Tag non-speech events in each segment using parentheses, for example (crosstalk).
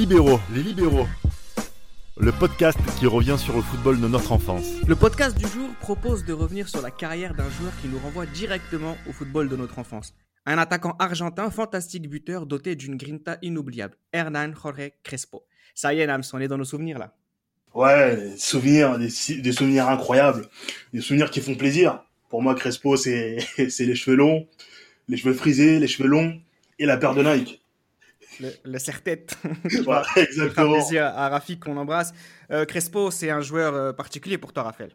Les libéraux, les libéraux. Le podcast qui revient sur le football de notre enfance. Le podcast du jour propose de revenir sur la carrière d'un joueur qui nous renvoie directement au football de notre enfance. Un attaquant argentin, fantastique buteur, doté d'une grinta inoubliable. Hernan Jorge Crespo. Ça y est, Nams, on est dans nos souvenirs là. Ouais, des souvenirs, des, des souvenirs incroyables. Des souvenirs qui font plaisir. Pour moi, Crespo, c'est (laughs) c'est les cheveux longs, les cheveux frisés, les cheveux longs et la paire de Nike. Le, le serre-tête. (laughs) Voilà, exactement. plaisir à Rafik qu'on embrasse. Euh, Crespo, c'est un joueur euh, particulier pour toi, Raphaël.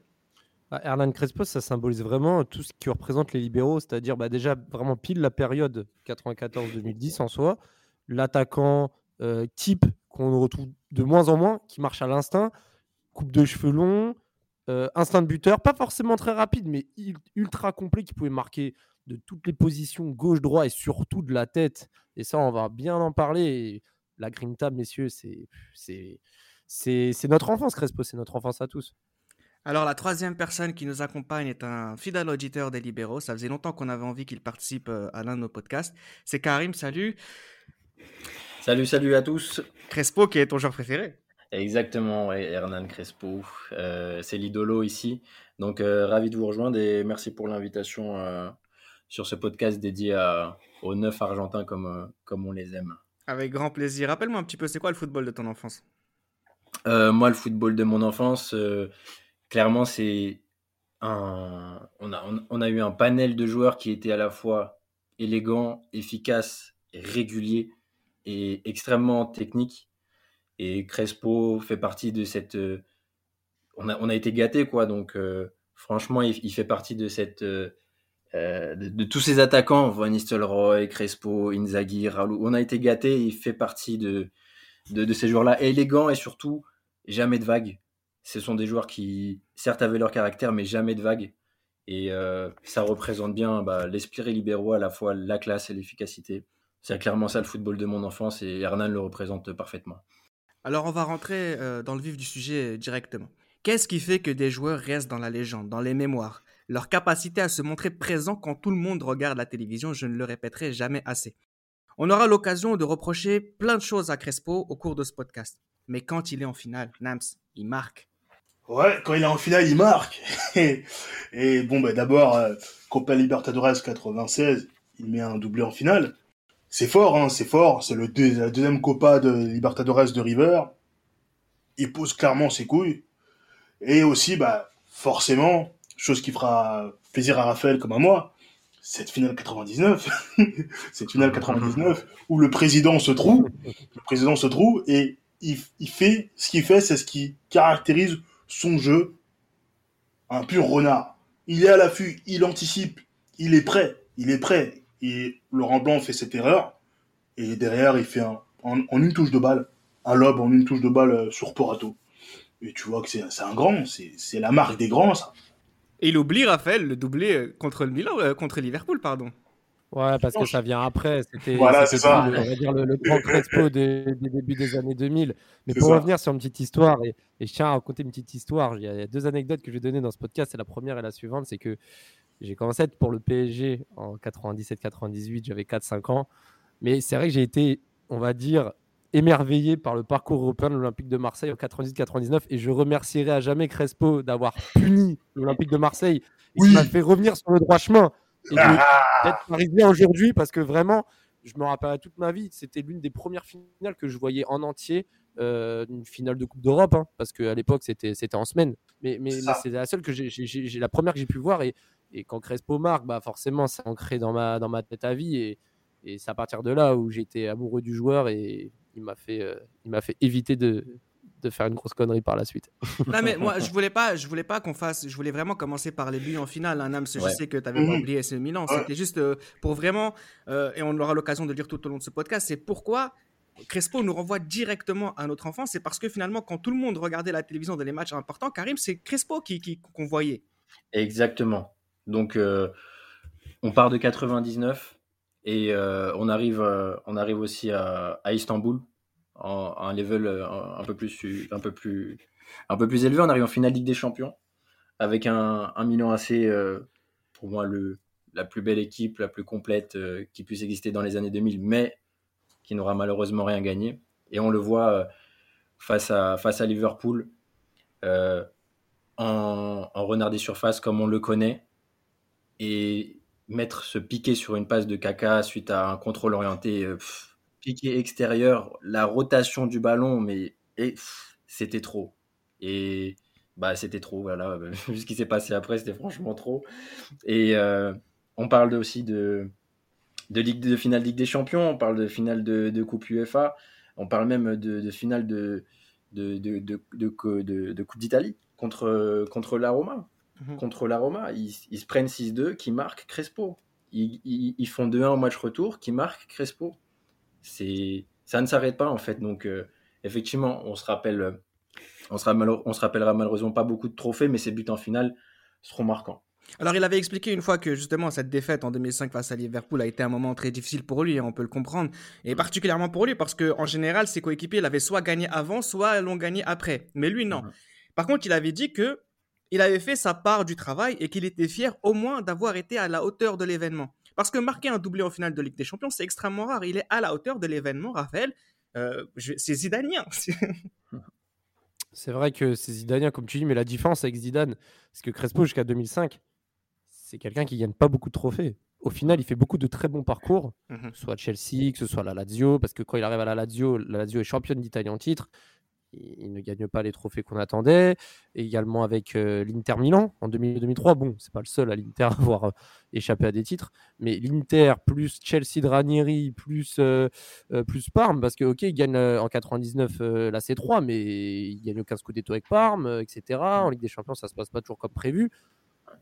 Ah, Hernan Crespo, ça symbolise vraiment tout ce qui représente les libéraux, c'est-à-dire bah, déjà vraiment pile la période 94-2010 en soi, l'attaquant euh, type qu'on retrouve de moins en moins, qui marche à l'instinct, coupe de cheveux longs, euh, instinct de buteur, pas forcément très rapide, mais ultra complet, qui pouvait marquer de toutes les positions, gauche-droit et surtout de la tête. Et ça, on va bien en parler. Et la Grinta, messieurs, c'est c'est c'est c'est notre enfance, Crespo, c'est notre enfance à tous. Alors, la troisième personne qui nous accompagne est un fidèle auditeur des libéraux. Ça faisait longtemps qu'on avait envie qu'il participe euh, à l'un de nos podcasts. C'est Karim, salut. Salut, salut à tous. Crespo, qui est ton joueur préféré. Exactement, ouais, Hernan Crespo, euh, c'est l'idolo ici. Donc, euh, ravi de vous rejoindre et merci pour l'invitation euh, sur ce podcast dédié à- aux neuf Argentins comme, comme on les aime. Avec grand plaisir. Rappelle-moi un petit peu, c'est quoi le football de ton enfance? Moi, le football de mon enfance, clairement, c'est un. On a, on, on a eu un panel de joueurs qui étaient à la fois élégants, efficaces, réguliers et extrêmement techniques. Et Crespo fait partie de cette. euh, on, a, on a été gâtés, quoi. Donc, euh, franchement, il, il fait partie de cette. euh, de, tous ces attaquants, Van Nistelrooy, Crespo, Inzaghi, Raoul, on a été gâtés. Il fait partie de, de, ces joueurs-là, élégants et surtout jamais de vagues. Ce sont des joueurs qui, certes, avaient leur caractère, mais jamais de vagues. Et ça représente bien bah, l'esprit libéraux, à la fois la classe et l'efficacité. C'est clairement ça le football de mon enfance et Hernan le représente parfaitement. Alors, on va rentrer euh, dans le vif du sujet directement. Qu'est-ce qui fait que des joueurs restent dans la légende, dans les mémoires? Leur capacité à se montrer présent quand tout le monde regarde la télévision, je ne le répéterai jamais assez. On aura l'occasion de reprocher plein de choses à Crespo au cours de ce podcast. Mais quand il est en finale, Nams, il marque. Ouais, quand il est en finale, il marque. et, (laughs) et bon, bah, d'abord, euh, Copa Libertadores 96, il met un doublé en finale. C'est fort, hein, c'est fort. C'est le la deuxième Copa de Libertadores de River. Il pose clairement ses couilles. Et aussi, bah, forcément, chose qui fera plaisir à Raphaël comme à moi, cette finale 99, (laughs) cette finale 99 où le président se trouve, le président se trouve et il fait ce qu'il fait, c'est ce qui caractérise son jeu, un pur renard. Il est à l'affût, il anticipe, il est prêt, il est prêt. Et Laurent Blanc fait cette erreur, et derrière, il fait un, en, en une touche de balle, un lob en une touche de balle euh, sur Porato. Et tu vois que c'est c'est un grand, c'est c'est la marque des grands, ça. Et il oublie, Raphaël, le doublé euh, contre le Milan, euh, contre Liverpool, pardon. Ouais, parce que ça vient après. C'était Voilà, c'est ça. le- on va dire le, le grand (laughs) Crespo des, des débuts des années 2000. Mais pour ça. revenir sur une petite histoire, et, et je tiens à raconter une petite histoire, il y a, il y a deux anecdotes que je vais donner dans ce podcast. C'est la première et la suivante, c'est que j'ai commencé à être pour le PSG en 97-98, j'avais 4-5 ans. Mais c'est vrai que j'ai été, on va dire, émerveillé par le parcours européen de l'Olympique de Marseille en 98-99 et je remercierai à jamais Crespo d'avoir puni l'Olympique de Marseille Oui. qui m'a fait revenir sur le droit chemin. Et Ah, d'être parisien aujourd'hui parce que vraiment, je me rappellerai toute ma vie, c'était l'une des premières finales que je voyais en entier, euh, une finale de Coupe d'Europe, hein, parce qu'à l'époque c'était c'était en semaine. Mais, mais, C'est mais c'est la seule que j'ai la première que j'ai pu voir et, et quand Crespo marque, bah forcément c'est ancré dans ma dans ma tête à vie et, et c'est à partir de là où j'étais amoureux du joueur et il m'a fait euh, il m'a fait éviter de de faire une grosse connerie par la suite. (laughs) Non mais moi je voulais pas, je voulais pas qu'on fasse, je voulais vraiment commencer par les buts en finale. Hein, Nams, je Ouais. sais que tu avais pas Mhm. oublié ce Milan. Ouais. C'était juste euh, pour vraiment, euh, et on aura l'occasion de le dire tout au long de ce podcast, c'est pourquoi Crespo nous renvoie directement à notre enfance. C'est parce que finalement, quand tout le monde regardait la télévision dans les matchs importants, Karim, c'est Crespo qui qui- qu'on voyait. Exactement. Donc, euh, on part de 99 et euh, on, arrive, euh, on arrive aussi à, Istanbul, à un level un, peu plus, élevé. On arrive en finale Ligue des Champions avec un, un Milan assez, pour moi, la plus belle équipe, la plus complète qui puisse exister dans les années 2000. Mais qui n'aura malheureusement rien gagné. Et on le voit face, à, Liverpool, en, en renard des surfaces comme on le connaît, et mettre ce piqué sur une passe de caca suite à un contrôle orienté, euh, piqué extérieur, la rotation du ballon, mais c'était trop. Et bah c'était trop, voilà. (laughs) Ce qui s'est passé après, c'était franchement trop. Et on parle aussi de, de, de finale Ligue des Champions, on parle de finale de, de Coupe UEFA, on parle même de, finale de, de, de, de, de Coupe d'Italie contre, contre la Roma. Mhm. Contre la Roma, ils, ils se prennent 6-2, qui marque Crespo. Ils, ils, ils font 2-1 au match retour, qui marque Crespo. C'est, ça ne s'arrête pas en fait. Donc euh, effectivement, on se rappelle, on se, on se rappellera malheureusement pas beaucoup de trophées, mais ces buts en finale seront marquants. Alors, il avait expliqué une fois que justement cette défaite en 2005 face à Liverpool a été un moment très difficile pour lui, hein, on peut le comprendre, et particulièrement pour lui parce que en général, ses coéquipiers l'avaient soit gagné avant, soit l'ont gagné après. Mais lui, non. Mhm. Par contre, il avait dit que il avait fait sa part du travail et qu'il était fier au moins d'avoir été à la hauteur de l'événement. Parce que marquer un doublé en finale de Ligue des Champions, c'est extrêmement rare. Il est à la hauteur de l'événement, Raphaël. Euh, c'est zidanien. (laughs) c'est vrai que c'est zidanien, comme tu dis, mais la différence avec Zidane, c'est que Crespo, jusqu'à 2005, c'est quelqu'un qui gagne pas beaucoup de trophées. Au final, il fait beaucoup de très bons parcours, mhm. soit à Chelsea, que ce soit à la Lazio, parce que quand il arrive à la Lazio, la Lazio est championne d'Italie en titre. Il ne gagne pas les trophées qu'on attendait. également avec euh, l'Inter Milan en 2003. Bon, c'est pas le seul à l'Inter (laughs) à avoir euh, échappé à des titres, mais l'Inter plus Chelsea de Ranieri plus euh, plus Parme, parce que ok, il gagne en 99 la C3, mais il gagne aucun Scudetto avec Parme, etc. En Ligue des Champions, ça se passe pas toujours comme prévu.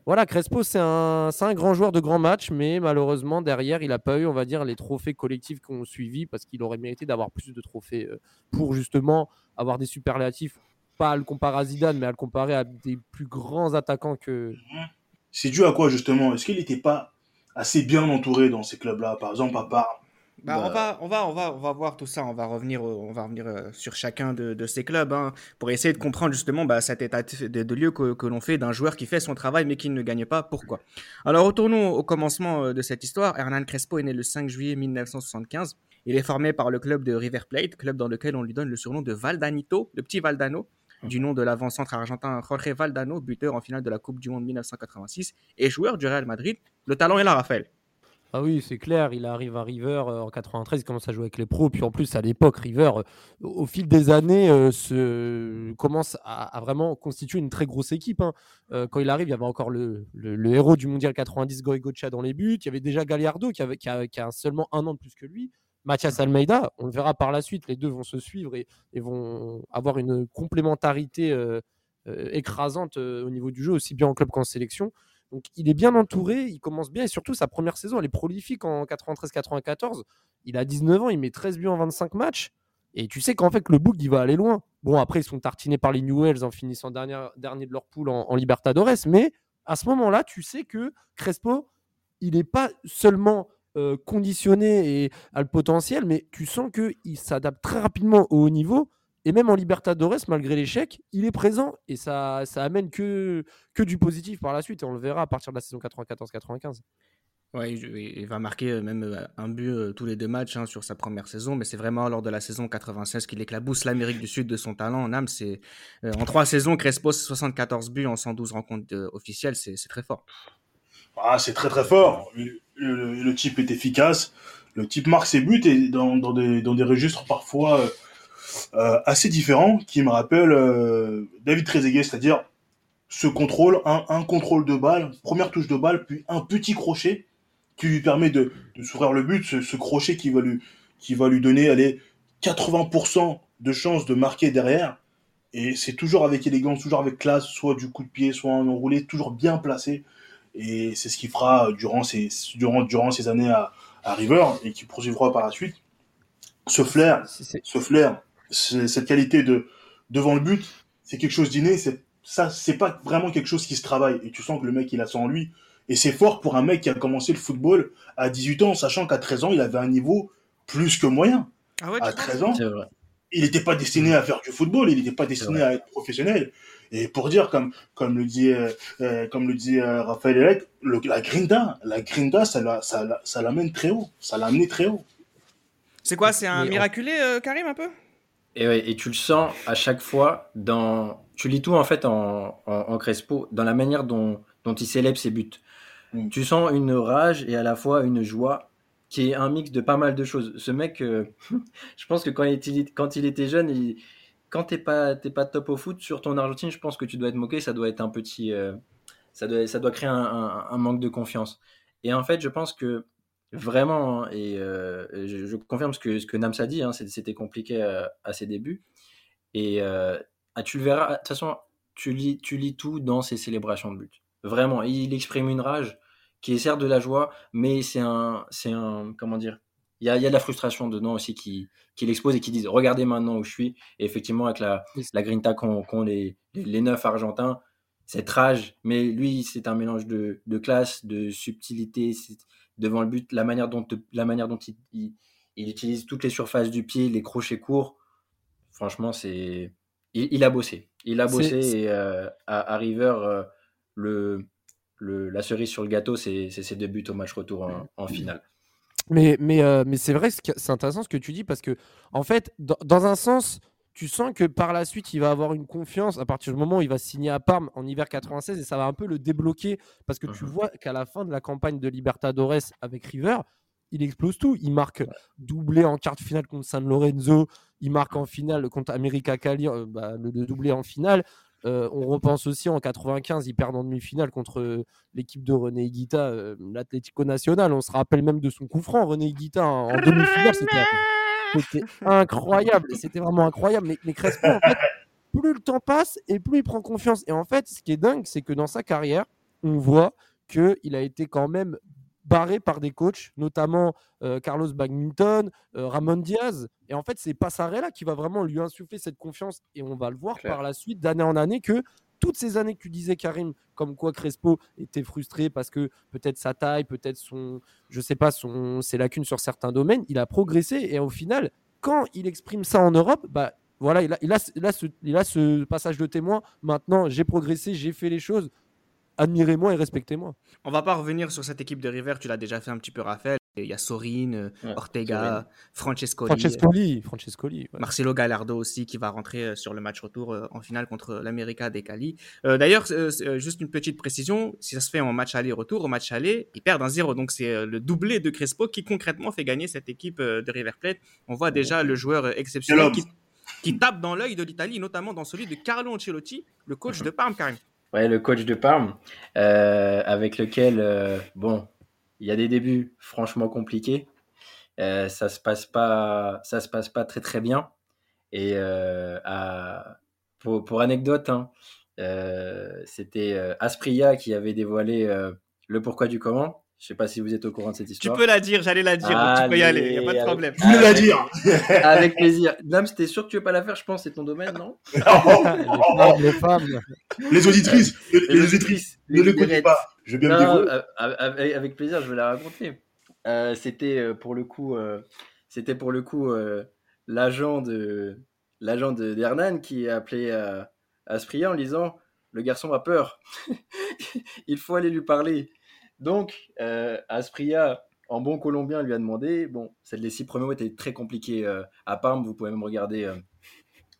Voilà, Crespo, c'est un, grand joueur de grands matchs, mais malheureusement, derrière, il n'a pas eu, on va dire, les trophées collectifs qu'on suivi parce qu'il aurait mérité d'avoir plus de trophées euh, pour justement avoir des superlatifs, pas à le comparer à Zidane, mais à le comparer à des plus grands attaquants que. C'est dû à quoi, justement? Est-ce qu'il n'était pas assez bien entouré dans ces clubs-là? Par exemple, à part bah, on, va, on, va, on, va, on va voir tout ça, on va revenir, on va revenir euh, sur chacun de, ces clubs hein, pour essayer de comprendre justement bah, cet état de, lieu que, l'on fait d'un joueur qui fait son travail mais qui ne gagne pas. Pourquoi? Alors retournons au commencement euh, de cette histoire. Hernan Crespo est né le 5 juillet 1975. Il est formé par le club de River Plate, club dans lequel on lui donne le surnom de Valdanito, le petit Valdano, du nom de l'avant-centre argentin Jorge Valdano, buteur en finale de la Coupe du Monde 1986 et joueur du Real Madrid. Le talent est là, Raphaël. Ah oui, c'est clair, il arrive à River euh, en 93, il commence à jouer avec les pros, puis en plus à l'époque, River, euh, au fil des années, euh, commence à, vraiment constituer une très grosse équipe. Hein. quand il arrive, il y avait encore le, héros du Mondial 90, Goigocha, dans les buts, il y avait déjà Galliardo qui, avait, a, seulement un an de plus que lui, Mathias Almeida, on le verra par la suite, les deux vont se suivre et vont avoir une complémentarité écrasante au niveau du jeu, aussi bien en club qu'en sélection. Donc il est bien entouré, il commence bien et surtout sa première saison, elle est prolifique en 93-94. Il a 19 ans, il met 13 buts en 25 matchs. Et tu sais qu'en fait, le book, il va aller loin. Bon, après, ils sont tartinés par les Newells en finissant dernier, dernier de leur poule en, Libertadores. Mais à ce moment-là, tu sais que Crespo, il n'est pas seulement euh, conditionné et a le potentiel, mais tu sens qu'il s'adapte très rapidement au haut niveau. Et même en Libertadores, malgré l'échec, il est présent et ça, ça amène que, que du positif par la suite. Et on le verra à partir de la saison 94-95. Ouais, il va marquer euh, même euh, un but euh, tous les deux matchs hein, sur sa première saison, mais c'est vraiment lors de la saison 96 qu'il éclabousse l'Amérique du Sud de son talent en âme. C'est en trois saisons, Crespo 74 buts en 112 rencontres officielles, c'est très fort. Ah, c'est très très fort. Le, type est efficace, le type marque ses buts et dans, dans, des, dans des registres parfois euh, assez différent qui me rappelle euh, David Trezeguet, c'est-à-dire ce contrôle, un, un, contrôle de balle, première touche de balle, puis un petit crochet qui lui permet de, de s'ouvrir le but, ce, crochet qui va lui, qui va lui donner allez, 80% de chances de marquer derrière. Et c'est toujours avec élégance, toujours avec classe, soit du coup de pied, soit en enroulé, toujours bien placé. Et c'est ce qu'il fera durant ces, durant, durant ces années à, à River et qui poursuivra par la suite. Ce flair, ce flair, cette qualité de devant le but, c'est quelque chose d'inné. C'est ça, c'est pas vraiment quelque chose qui se travaille. Et tu sens que le mec, il a ça en lui. Et c'est fort pour un mec qui a commencé le football à 18 ans, sachant qu'à 13 ans, il avait un niveau plus que moyen. Ah à 13 ans, il n'était pas destiné à faire du football, il n'était pas destiné à être professionnel. Et pour dire, comme, comme le dit, euh, euh, comme le dit euh, Raphaël Elec, la grinda, la grinda, ça l'amène ça, ça très haut. Ça l'a amené très haut. C'est quoi C'est un Mais miraculé, euh, Karim, un peu? Et, ouais, et tu le sens à chaque fois dans. Tu lis tout en fait en, en, en Crespo, dans la manière dont, dont il célèbre ses buts. Mm. Tu sens une rage et à la fois une joie qui est un mix de pas mal de choses. Ce mec, euh, (laughs) je pense que quand il, était- quand il était jeune, il- quand t'es pas, t'es pas top au foot sur ton Argentine, je pense que tu dois être moqué. Ça doit être un petit. euh, ça, doit, ça doit créer un, un- un manque de confiance. Et en fait, je pense que vraiment, hein, et euh, je, je confirme ce que, ce que Nams a dit, hein, c'était compliqué euh, à ses débuts. Et euh, ah, tu le verras, de toute façon, tu lis, tu lis tout dans ses célébrations de but. Vraiment, il exprime une rage qui est certes de la joie, mais c'est un, c'est un, comment dire, il y a, il y a de la frustration dedans aussi qui, qui l'expose et qui disent regardez maintenant où je suis. Et effectivement, avec la, la grinta qu'ont les, les, les neuf argentins, cette rage, mais lui, c'est un mélange de, de classe, de subtilité, devant le but, la manière dont, la manière dont il, il, il utilise toutes les surfaces du pied, les crochets courts. Franchement, c'est. Il, il a bossé. Il a bossé et euh, à, à River, euh, le, le, la cerise sur le gâteau, c'est ses deux buts au match retour en, en finale. Mais, mais, euh, mais c'est vrai, c'est intéressant ce que tu dis parce que, en fait, dans, dans un sens, tu sens que par la suite, il va avoir une confiance à partir du moment où il va signer à Parme en hiver 96 et ça va un peu le débloquer parce que tu Mhm. vois qu'à la fin de la campagne de Libertadores avec River, il explose tout. Il marque doublé en quart de finale contre San Lorenzo, il marque en finale contre América Cali, euh, bah, le, le doublé en finale. Euh, on repense aussi en 95, ils perdent en demi-finale contre euh, l'équipe de René Higuita, euh, l'Atlético Nacional. On se rappelle même de son coup franc, René Higuita en, en demi-finale. C'était, c'était (laughs) incroyable. C'était vraiment incroyable. Mais, mais Crespo, en fait, plus le temps passe et plus il prend confiance. Et en fait, ce qui est dingue, c'est que dans sa carrière, on voit qu'il a été quand même barré par des coachs, notamment euh, Carlos Badminton, euh, Ramon Diaz. Et en fait, c'est Passarella qui va vraiment lui insuffler cette confiance. Et on va le voir par la suite, d'année en année, que toutes ces années que tu disais, Karim, comme quoi Crespo était frustré parce que peut-être sa taille, peut-être son, je sais pas, son, ses lacunes sur certains domaines, il a progressé. Et au final, quand il exprime ça en Europe, bah voilà, il a, il ce passage de témoin. Maintenant, j'ai progressé, j'ai fait les choses. Admirez-moi et respectez-moi. On va pas revenir sur cette équipe de River, tu l'as déjà fait un petit peu, Raphaël. Il y a Sorine, euh, Ouais, Ortega. Francescoli, Francescoli, Francescoli. ouais. Marcelo Gallardo aussi qui va rentrer euh, sur le match retour euh, en finale contre l'América des Cali. Euh, D'ailleurs, euh, c'est, juste une petite précision, si ça se fait en match aller-retour, au match aller, ils perdent un 0. Donc c'est le doublé de Crespo qui concrètement fait gagner cette équipe de River Plate. On voit déjà le joueur exceptionnel qui, qui tape dans l'œil de l'Italie, notamment dans celui de Carlo Ancelotti, le coach de Parme, Karim. Ouais, le coach de Parme, euh, avec lequel, euh, bon, il y a des débuts franchement compliqués. Euh, ça se passe pas, ça se passe pas très très bien. Et euh, pour, anecdote, hein, euh, c'était Aspria qui avait dévoilé le pourquoi du comment. Je sais pas si vous êtes au courant de cette Tu histoire. peux la dire, j'allais la dire, donc tu peux y Allez, aller, il n'y a pas de allez. problème. Je voulais la Avec- dire. Avec plaisir. Dame, t'es sûr que tu veux pas la faire Je pense c'est ton domaine, non? (laughs) Les femmes, les femmes. les auditrices, les, les auditrices, ne les l'écoutez pas. Je veux bien me Non, euh, avec, avec plaisir, je vais la raconter. Euh, c'était euh, pour le coup, euh, c'était pour le coup euh, l'agent de l'agent de d'Hernan qui a appelé à Aspria en lui disant le garçon a peur, (laughs) il faut aller lui parler. Donc euh, Aspria, en bon colombien, lui a demandé. Bon, celle les six premiers mots étaient très compliqués euh, à Parme. Vous pouvez même regarder. euh,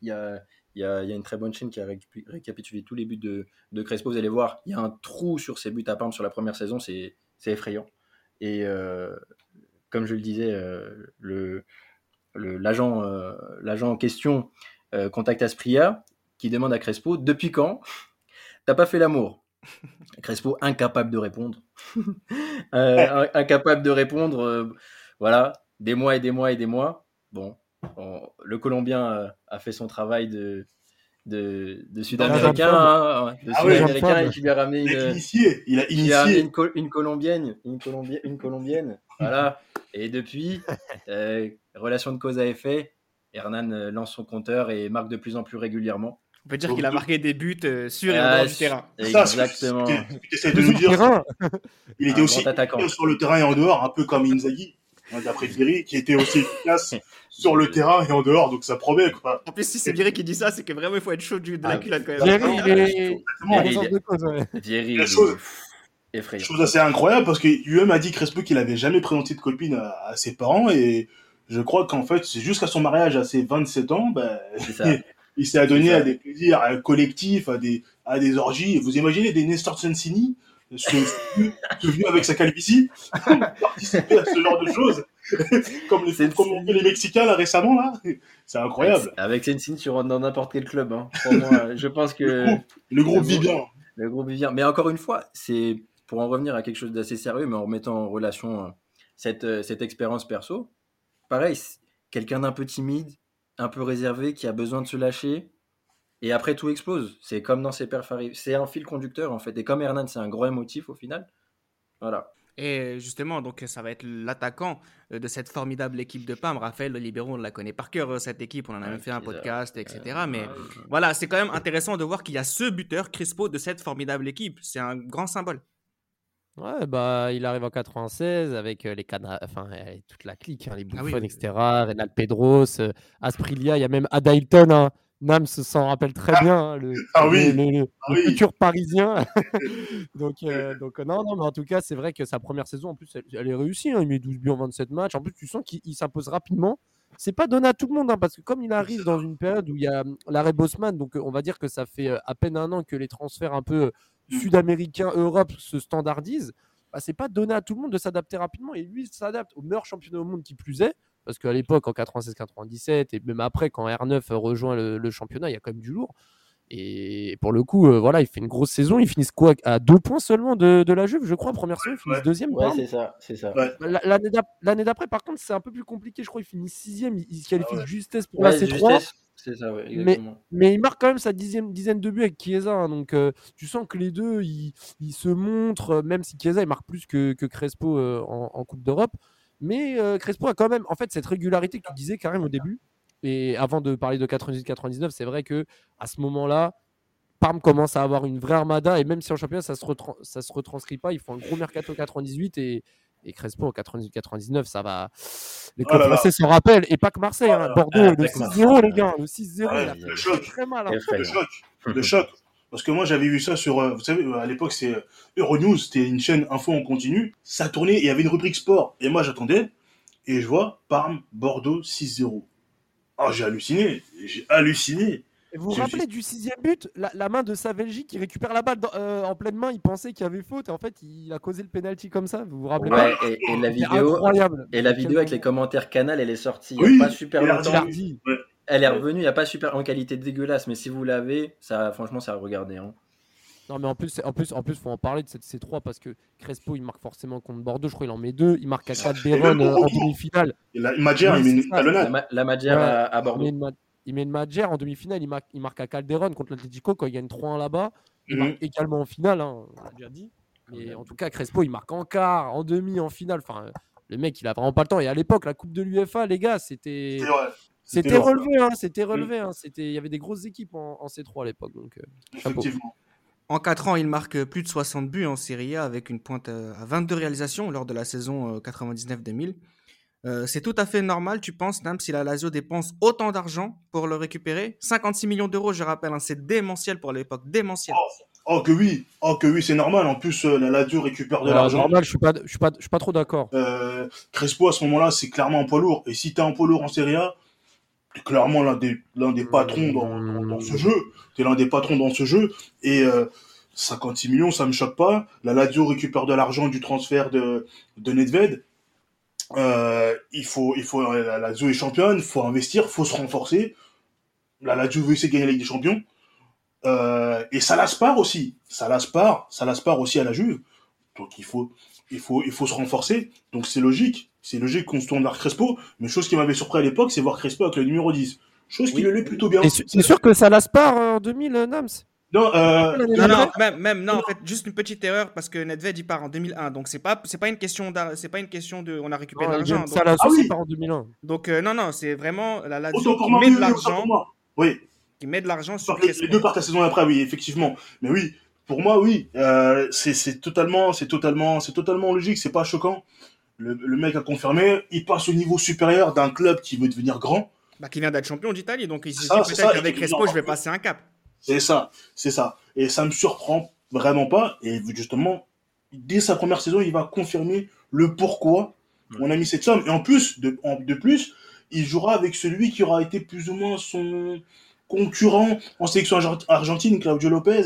Il y a y, y a une très bonne chaîne qui a récapitulé tous les buts de, de Crespo. Vous allez voir, il y a un trou sur ses buts à Parme sur la première saison, c'est effrayant. Et comme je le disais, l'agent en question contacte Aspria qui demande à Crespo depuis quand t'as pas fait l'amour? Crespo incapable de répondre (laughs) Euh, incapable de répondre euh, voilà des mois et des mois et des mois bon on- le Colombien euh, a fait son travail de de, de Sud-Américain hein, de Ah Sud-Américain et qui lui a ramené Il a une, initié. Il a il a une, co- une colombienne, une colombienne, une colombienne, voilà. Et depuis, (laughs) euh, relation de cause à effet, Hernan lance son compteur et marque de plus en plus régulièrement. On peut dire qu'il a marqué des buts euh, sur et en Ah, dehors du terrain. Ça, Exactement. Ce essaies de nous dire, il était aussi attaquant. efficace sur le terrain et en dehors, un peu comme Inzaghi, hein, d'après Thierry, qui était aussi (laughs) efficace sur le terrain et en dehors, donc ça promet quoi. En plus, si c'est Viré qui dit ça, c'est que vraiment il faut être chaud du, de la Ah, culotte quand même. Jerry, il est. Exactement. il est il- dans de cause, ouais. Thierry, La il est chose- effrayant. Chose assez incroyable parce que lui-même a dit Crespo qu'il avait jamais présenté de copine à, à ses parents et je crois qu'en fait, c'est jusqu'à son mariage à ses 27 ans, ben, C'est ça. (laughs) il s'est adonné à des plaisirs collectifs, à des, à des orgies. Vous imaginez des Nestor Sensini, ce, ce vieux- avec sa calvitie, (laughs) participer à ce genre de choses, (laughs) comme, les, Sensini. comme fait les Mexicains là récemment là. C'est incroyable. Avec Sensine, tu rentres dans n'importe quel club. Hein. Pour moi, (laughs) je pense que Le groupe Le vit bien. le groupe vivien. Mais encore une fois, c'est pour en revenir à quelque chose d'assez sérieux, mais en remettant en relation euh, cette, euh, cette expérience perso. Pareil, quelqu'un d'un peu timide, un peu réservé, qui a besoin de se lâcher. Et après, tout explose. C'est comme dans ses perfs. C'est un fil conducteur, en fait. Et comme Hernan, c'est un gros émotif au final. Voilà. Et justement, donc ça va être l'attaquant euh, de cette formidable équipe de PAM. Raphaël le Libéro, on la connaît par cœur, euh, cette équipe. On en a même fait un podcast, etc. Euh, Mais ouais. voilà, c'est quand même intéressant de voir qu'il y a ce buteur, Crispo, de cette formidable équipe. C'est un grand symbole. Ouais, bah, il arrive en 96 avec euh, les Cana... enfin, euh, toute la clique, hein, les Ah Buffon, oui. etc. Reynald Pedros, euh, Asprilia, il y a même Adailton. Hein. Nams s'en rappelle très bien, hein, le, Ah oui. le, le- le oui. futur parisien. (laughs) (laughs) donc, euh, donc non, non, mais en tout cas, c'est vrai que sa première saison, en plus, elle, elle est réussie. hein. Il met 12 buts en 27 matchs. En plus, tu sens qu'il il s'impose rapidement. C'est pas donné à tout le monde, hein, parce que comme il arrive dans une période où il y a hum, l'arrêt Bosman, donc on va dire que ça fait à peine un an que les transferts un peu Mm. sud-américains, Europe se standardisent. Bah, c'est pas donné à tout le monde de s'adapter rapidement. Et lui, il s'adapte au meilleur championnat au monde qui plus est. Parce qu'à l'époque, en 96-97, et même après, quand R9 rejoint le, le championnat, il y a quand même du lourd. Et pour le coup, euh, voilà, il fait une grosse saison. Ils finissent quoi? À deux points seulement de, de la Juve, je crois. Première saison, ils finissent Ouais. deuxième. Ouais, c'est ça. C'est ça. Ouais. L- L'année d'ap- l'année d'après, par contre, c'est un peu plus compliqué. Je crois qu'ils finissent sixième. Ils ils se qualifient Ah ouais. de justesse pour Ouais, la C3. justesse, C'est ça, ouais, exactement. Mais il marque quand même sa dixième dizaine de buts avec Chiesa. hein, donc euh, tu sens que les deux, ils, ils se montrent, euh, même si Chiesa il marque plus que, que Crespo euh, en, en Coupe d'Europe. Mais euh, Crespo a quand même, en fait, cette régularité que tu disais quand même au début. Et avant de parler de 98-99, c'est vrai que à ce moment-là, Parme commence à avoir une vraie armada. Et même si en championnat, ça se, ça se retranscrit pas, ils font un gros mercato 98 et, et Crespo en 98-99, ça va. Les Oh clubs là. français s'en rappellent. Et pas que Marseille, Oh hein, là. Bordeaux, Ah, le pas que 6-0, les gars. Le 6-0, Ouais, il a le choc. très mal. hein. Le choc. Le choc. Parce que moi, j'avais vu ça sur, euh, vous savez, à l'époque, c'est euh, Euronews, c'était une chaîne info en continu. Ça tournait, et il y avait une rubrique sport. Et moi, j'attendais, et je vois Parme, Bordeaux 6-0. Ah, j'ai halluciné. J'ai halluciné. Vous vous rappelez du sixième but la, la main de Savelji qui récupère la balle dans- euh, en pleine main, il pensait qu'il y avait faute et en fait il a causé le penalty comme ça. Vous vous rappelez pas et, et la vidéo, incroyable. et la vidéo avec les commentaires canal, elle est sortie il Oui, n'y a pas super et la longtemps. Icardi. Elle est revenue, il n'y a pas super en qualité dégueulasse, mais si vous l'avez, ça, franchement, ça a regardé. Hein. Non mais en plus, en plus, en plus, faut en parler de cette C3 parce que Crespo il marque forcément contre Bordeaux. Je crois il en met deux. Il marque à 4 Et même Béron euh, en demi-finale. Là, Madjer, Oui, il met une. La, talonnade. la Ouais. à, à Bordeaux. Il met une Madjer en demi-finale. Il marque, il marque à Calderon contre l'Atlético quand il gagne 3-1 là-bas. Il Mhm. marque également en finale, hein, on l'a déjà dit. Mais en tout cas, Crespo, il marque en quart, en demi, en finale. Enfin, euh, le mec, il a vraiment pas le temps. Et à l'époque, la Coupe de l'UFA, les gars, c'était. C'était relevé, hein, c'était relevé. hein, c'était, il y avait des grosses équipes en, en C3 à l'époque. Donc, euh. En 4 ans, il marque plus de 60 buts en Serie A avec une pointe euh, à 22 réalisations lors de la saison euh, 99-2000. Euh, c'est tout à fait normal, tu penses, Nam, si la Lazio dépense autant d'argent pour le récupérer? 56 millions d'euros, je rappelle, hein, c'est démentiel pour l'époque, démentiel. Oh que oui, oh que oui, c'est normal. En plus, euh, la Lazio récupère de voilà, l'argent. normal, je suis pas, je suis pas, je suis pas trop d'accord. Euh, Crespo à ce moment-là, c'est clairement un poids lourd. Et si t'es un poids lourd en Serie A, t'es clairement l'un des, l'un des patrons dans, dans, dans ce jeu. T'es l'un des patrons dans ce jeu. Et euh, 56 millions, ça me choque pas. La Lazio récupère de l'argent du transfert de, de Nedved. Euh, il faut, il faut, la Lazio est championne, faut investir, faut se renforcer. La Lazio veut essayer de gagner la Ligue des Champions. Euh, et ça part aussi. Ça part, ça part aussi à la Juve. Donc il faut, il faut, il faut se renforcer. Donc c'est logique. C'est logique qu'on se tourne vers Crespo. Mais chose qui m'avait surpris à l'époque, c'est voir Crespo avec le numéro 10. Chose qui le l'est plutôt bien. C'est sûr que ça lasse pas en 2000, euh, Nams. Non, euh, Non, d'après non, même, même, non, en fait, juste une petite erreur parce que Nedved il part en 2001, donc c'est pas, c'est pas une question, c'est pas une question de, on a récupéré Non, l'argent. de Donc, Ah oui. par en 2001. donc, euh, non, non, c'est vraiment la Lazio qui met de oui, autant pour l'argent, moi. Oui, qui met de l'argent sur les, les deux partent la saison après, oui, effectivement. Mais oui, pour moi, oui, euh, c'est c'est totalement, c'est totalement, c'est totalement logique. C'est pas choquant. Le, le mec a confirmé. Il passe au niveau supérieur d'un club qui veut devenir grand. Bah, qui vient d'être champion d'Italie, donc il s'est dit Ça, ça, peut-être qu'avec Crespo, je vais passer un cap. C'est ça, c'est ça. Et ça me surprend vraiment pas. Et justement, dès sa première saison, il va confirmer le pourquoi on a mis cette somme. Et en plus, de, en- de plus, il jouera avec celui qui aura été plus ou moins son concurrent en sélection argent- argentine, Claudio Lopez.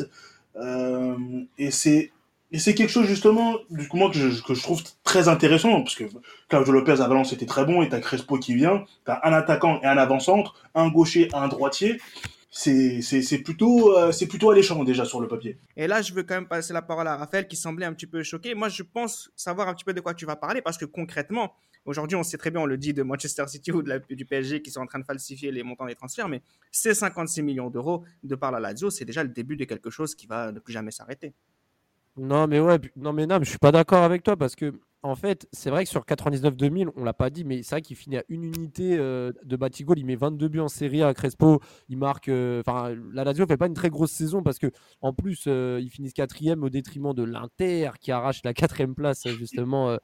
Euh, et c'est et c'est quelque chose justement du coup moi que je, que je trouve très intéressant parce que Claudio Lopez à Valence était très bon et t'as Crespo qui vient, t'as un attaquant et un avant-centre, un gaucher, un droitier. C'est c'est c'est plutôt euh, c'est plutôt alléchant déjà sur le papier. Et là, je veux quand même passer la parole à Raphaël qui semblait un petit peu choqué. Moi, je pense savoir un petit peu de quoi tu vas parler parce que concrètement, aujourd'hui, on sait très bien, on le dit de Manchester City ou de la- du PSG qui sont en train de falsifier les montants des transferts, mais ces 56 millions d'euros de par la Lazio, c'est déjà le début de quelque chose qui va ne plus jamais s'arrêter. Non, mais ouais, non, mais non, mais je suis pas d'accord avec toi parce que, en fait, c'est vrai que sur 99-2000, on l'a pas dit, mais c'est vrai qu'il finit à une unité euh, de Batigol. Il met 22 buts en série à Crespo. Il marque. euh, Enfin, la Lazio fait pas une très grosse saison parce que, en plus, euh, ils finissent quatrième au détriment de l'Inter qui arrache la quatrième place justement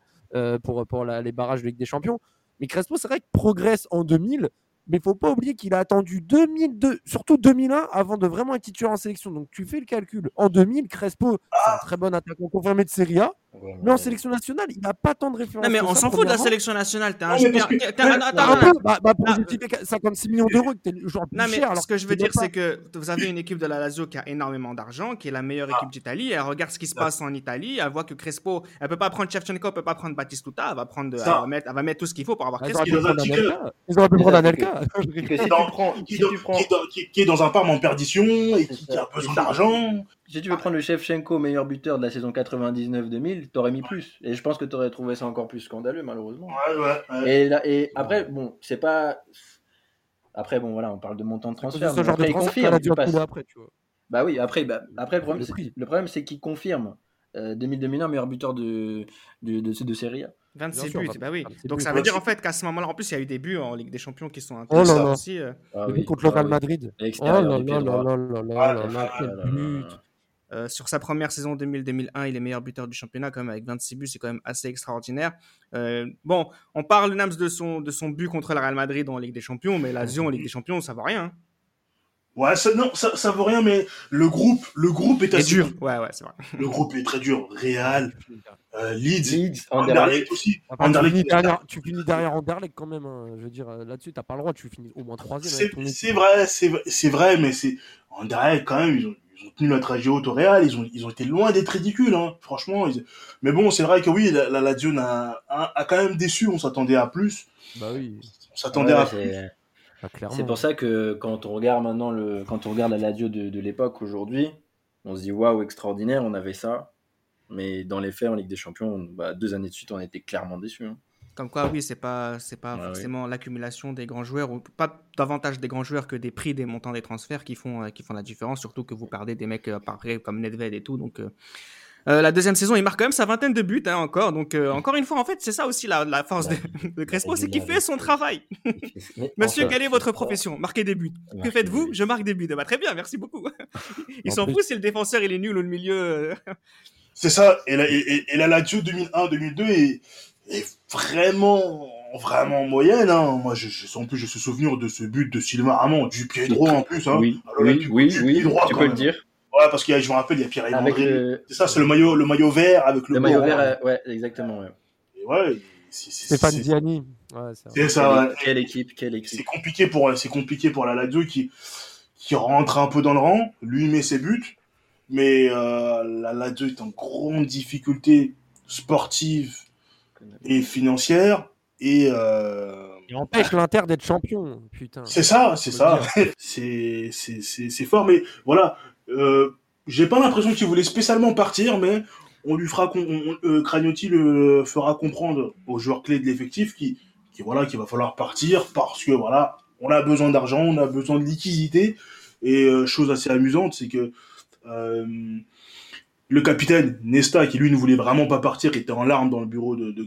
pour, les barrages de Ligue des Champions. Mais Crespo, c'est vrai qu'il progresse en 2000. Mais il faut pas oublier qu'il a attendu 2002, surtout 2001, avant de vraiment être titulaire en sélection. Donc tu fais le calcul. En 2000, Crespo, c'est un très bon attaquant confirmé de Serie A. Mais en sélection nationale, il n'a pas tant de références. Non, mais on s'en fout de la sélection nationale. T'es un Non, joueur- que- Ouais, bah, bah, pour Ah, justifier 56 millions d'euros, t'es le joueur le plus Non, mais cher. alors ce que je veux dire, c'est que vous avez une équipe de la Lazio qui a énormément d'argent, qui est la meilleure Ah. équipe d'Italie. Elle regarde ce qui se passe en Italie. Elle voit que Crespo, elle peut pas prendre Shevchenko, elle peut pas prendre Batistuta. Elle va prendre, elle va mettre, elle va mettre tout ce qu'il faut pour avoir Ils Crespo. auraient pu dans un prendre petit Anelka. Ils auraient pu prendre Anelka. Qui, est dans- un parme en perdition et qui a besoin d'argent. Si tu veux prendre le Shevchenko meilleur buteur de la saison 99-2000, t'aurais mis plus. Et je pense que t'aurais trouvé ça encore plus scandaleux, malheureusement. Ouais, ouais, ouais. Et, là, et après, bon, c'est pas. Après, bon, voilà, on parle de montant de transfert. ce mais genre de après, il transfert confirme. il dû passe- après, tu vois. Bah oui, après, bah, après le problème, Le c'est, prix. le problème, c'est qu'il confirme euh, 2000-2001 meilleur buteur de, de, de, de Serie A. 26 Bien sûr, buts, bah, oui. 26 Donc buts. ça veut dire en 26 fait qu'à ce moment-là, en plus, il y a eu des buts en Ligue des Champions qui sont Oh là intéressants là. aussi. euh. Ah Le oui, but contre le ah Real oui. Madrid. Oh là là là là là là Ah, là là, Euh, sur sa première saison 2000-2001, il est meilleur buteur du championnat, quand même, avec 26 buts, c'est quand même assez extraordinaire. Euh, bon, on parle, Nams, de son, de son but contre le Real Madrid en Ligue des Champions, mais Lazio en Ligue des Champions, ça vaut rien. hein. Ouais, ça, non, ça, ça vaut rien, mais le groupe, le groupe est assez dur. Ouais, ouais, c'est vrai. (laughs) Le groupe est très dur. Real, euh, Leeds, Leeds, Anderlecht Anderlecht. aussi. Enfin, tu, Anderlecht, finis derrière, tu finis derrière Anderlecht quand même. hein. Je veux dire, là-dessus, t'as pas le droit. Tu finis au moins troisième. C'est vrai- c'est vrai, mais c'est Anderlecht quand même. Ils ont, ils ont tenu la tragédie haute au Real. Ils ont, ils ont été loin d'être ridicules, hein, franchement. ils- Mais bon, c'est vrai que oui, la, la Lazio a, a quand même déçu. On s'attendait à plus. Bah oui, On s'attendait Ouais, à c'est- plus. bah, clairement. C'est pour ça que quand on regarde maintenant le, quand on regarde la Lazio de, de l'époque aujourd'hui, on se dit waouh extraordinaire, on avait ça. Mais dans les faits, en Ligue des Champions, on- bah, deux années de suite, on était clairement déçus. hein. Comme quoi, oui, c'est pas, c'est pas Ouais, forcément l'accumulation des grands joueurs, ou pas davantage des grands joueurs que des prix, des montants des transferts qui font, euh, qui font la différence, surtout que vous perdez des mecs euh, pareils comme Nedved et tout. Donc, euh, la deuxième saison, il marque quand même sa vingtaine de buts hein, encore. Donc, euh, encore une fois, en fait, c'est ça aussi la, la force de, de Crespo, c'est qu'il fait son travail. (laughs) Monsieur, quelle est votre profession? Marquer des buts. Que faites-vous? Je marque des buts. Eh ben, très bien, merci beaucoup. (laughs) Il En s'en fout si le défenseur il est nul ou le milieu. C'est ça. Et la, et, et- et la Lazio 2001-2002 est, est vraiment, vraiment moyenne. Hein. Moi, je, je, en plus, je me souvenir de ce but de Sylvain Ramon, du pied droit en plus. Hein. Oui, Alors là, oui, du- oui, du oui, pied droit, tu peux le dire. Ouais, parce qu'il y a, je me rappelle, il y a Pierre André. le, C'est ça, c'est le maillot, le maillot vert avec le, le maillot vert, hein. euh, ouais, exactement. ouais. Et ouais, c'est- c'est- Stéphane c'est- Diani. Ouais, c'est C'est ça, ouais. Quelle équipe, quelle C'est équipe. compliqué pour, c'est compliqué pour la Lazio qui, qui rentre un peu dans le rang. Lui met ses buts, mais euh, la Lazio est en grande difficulté sportive et financière. Et euh, Il empêche l'Inter d'être champion. Putain. c'est ça, c'est ça. (laughs) c'est, c'est, fort, mais voilà. Euh, j'ai pas l'impression qu'il voulait spécialement partir, mais on lui fera, on- euh, Cragnotti le fera comprendre aux joueurs clés de l'effectif qui, qui voilà, qu'il va falloir partir parce que voilà, on a besoin d'argent, on a besoin de liquidité. Et euh, chose assez amusante, c'est que le capitaine Nesta, qui lui ne voulait vraiment pas partir, qui était en larmes dans le bureau de, de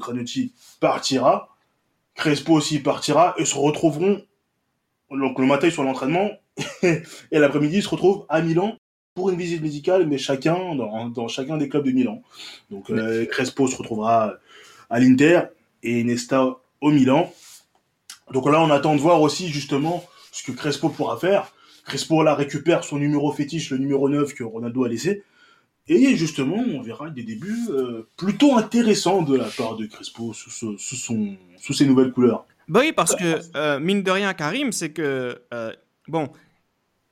partira. Crespo aussi partira et se retrouveront donc le matin ils sont à l'entraînement (laughs) et l'après-midi ils se retrouvent à Milan pour une visite médicale mais chacun dans, dans chacun des clubs de Milan. Donc euh, Crespo se retrouvera à l'Inter et Nesta au Milan. Donc là on attend de voir aussi justement ce que Crespo pourra faire. Crespo là récupère son numéro fétiche le numéro 9 que Ronaldo a laissé Et justement, on verra des débuts euh, plutôt intéressants de la part de Crespo sous, ses nouvelles couleurs. Bah oui, parce que, euh, mine de rien, Karim, c'est que, euh, bon,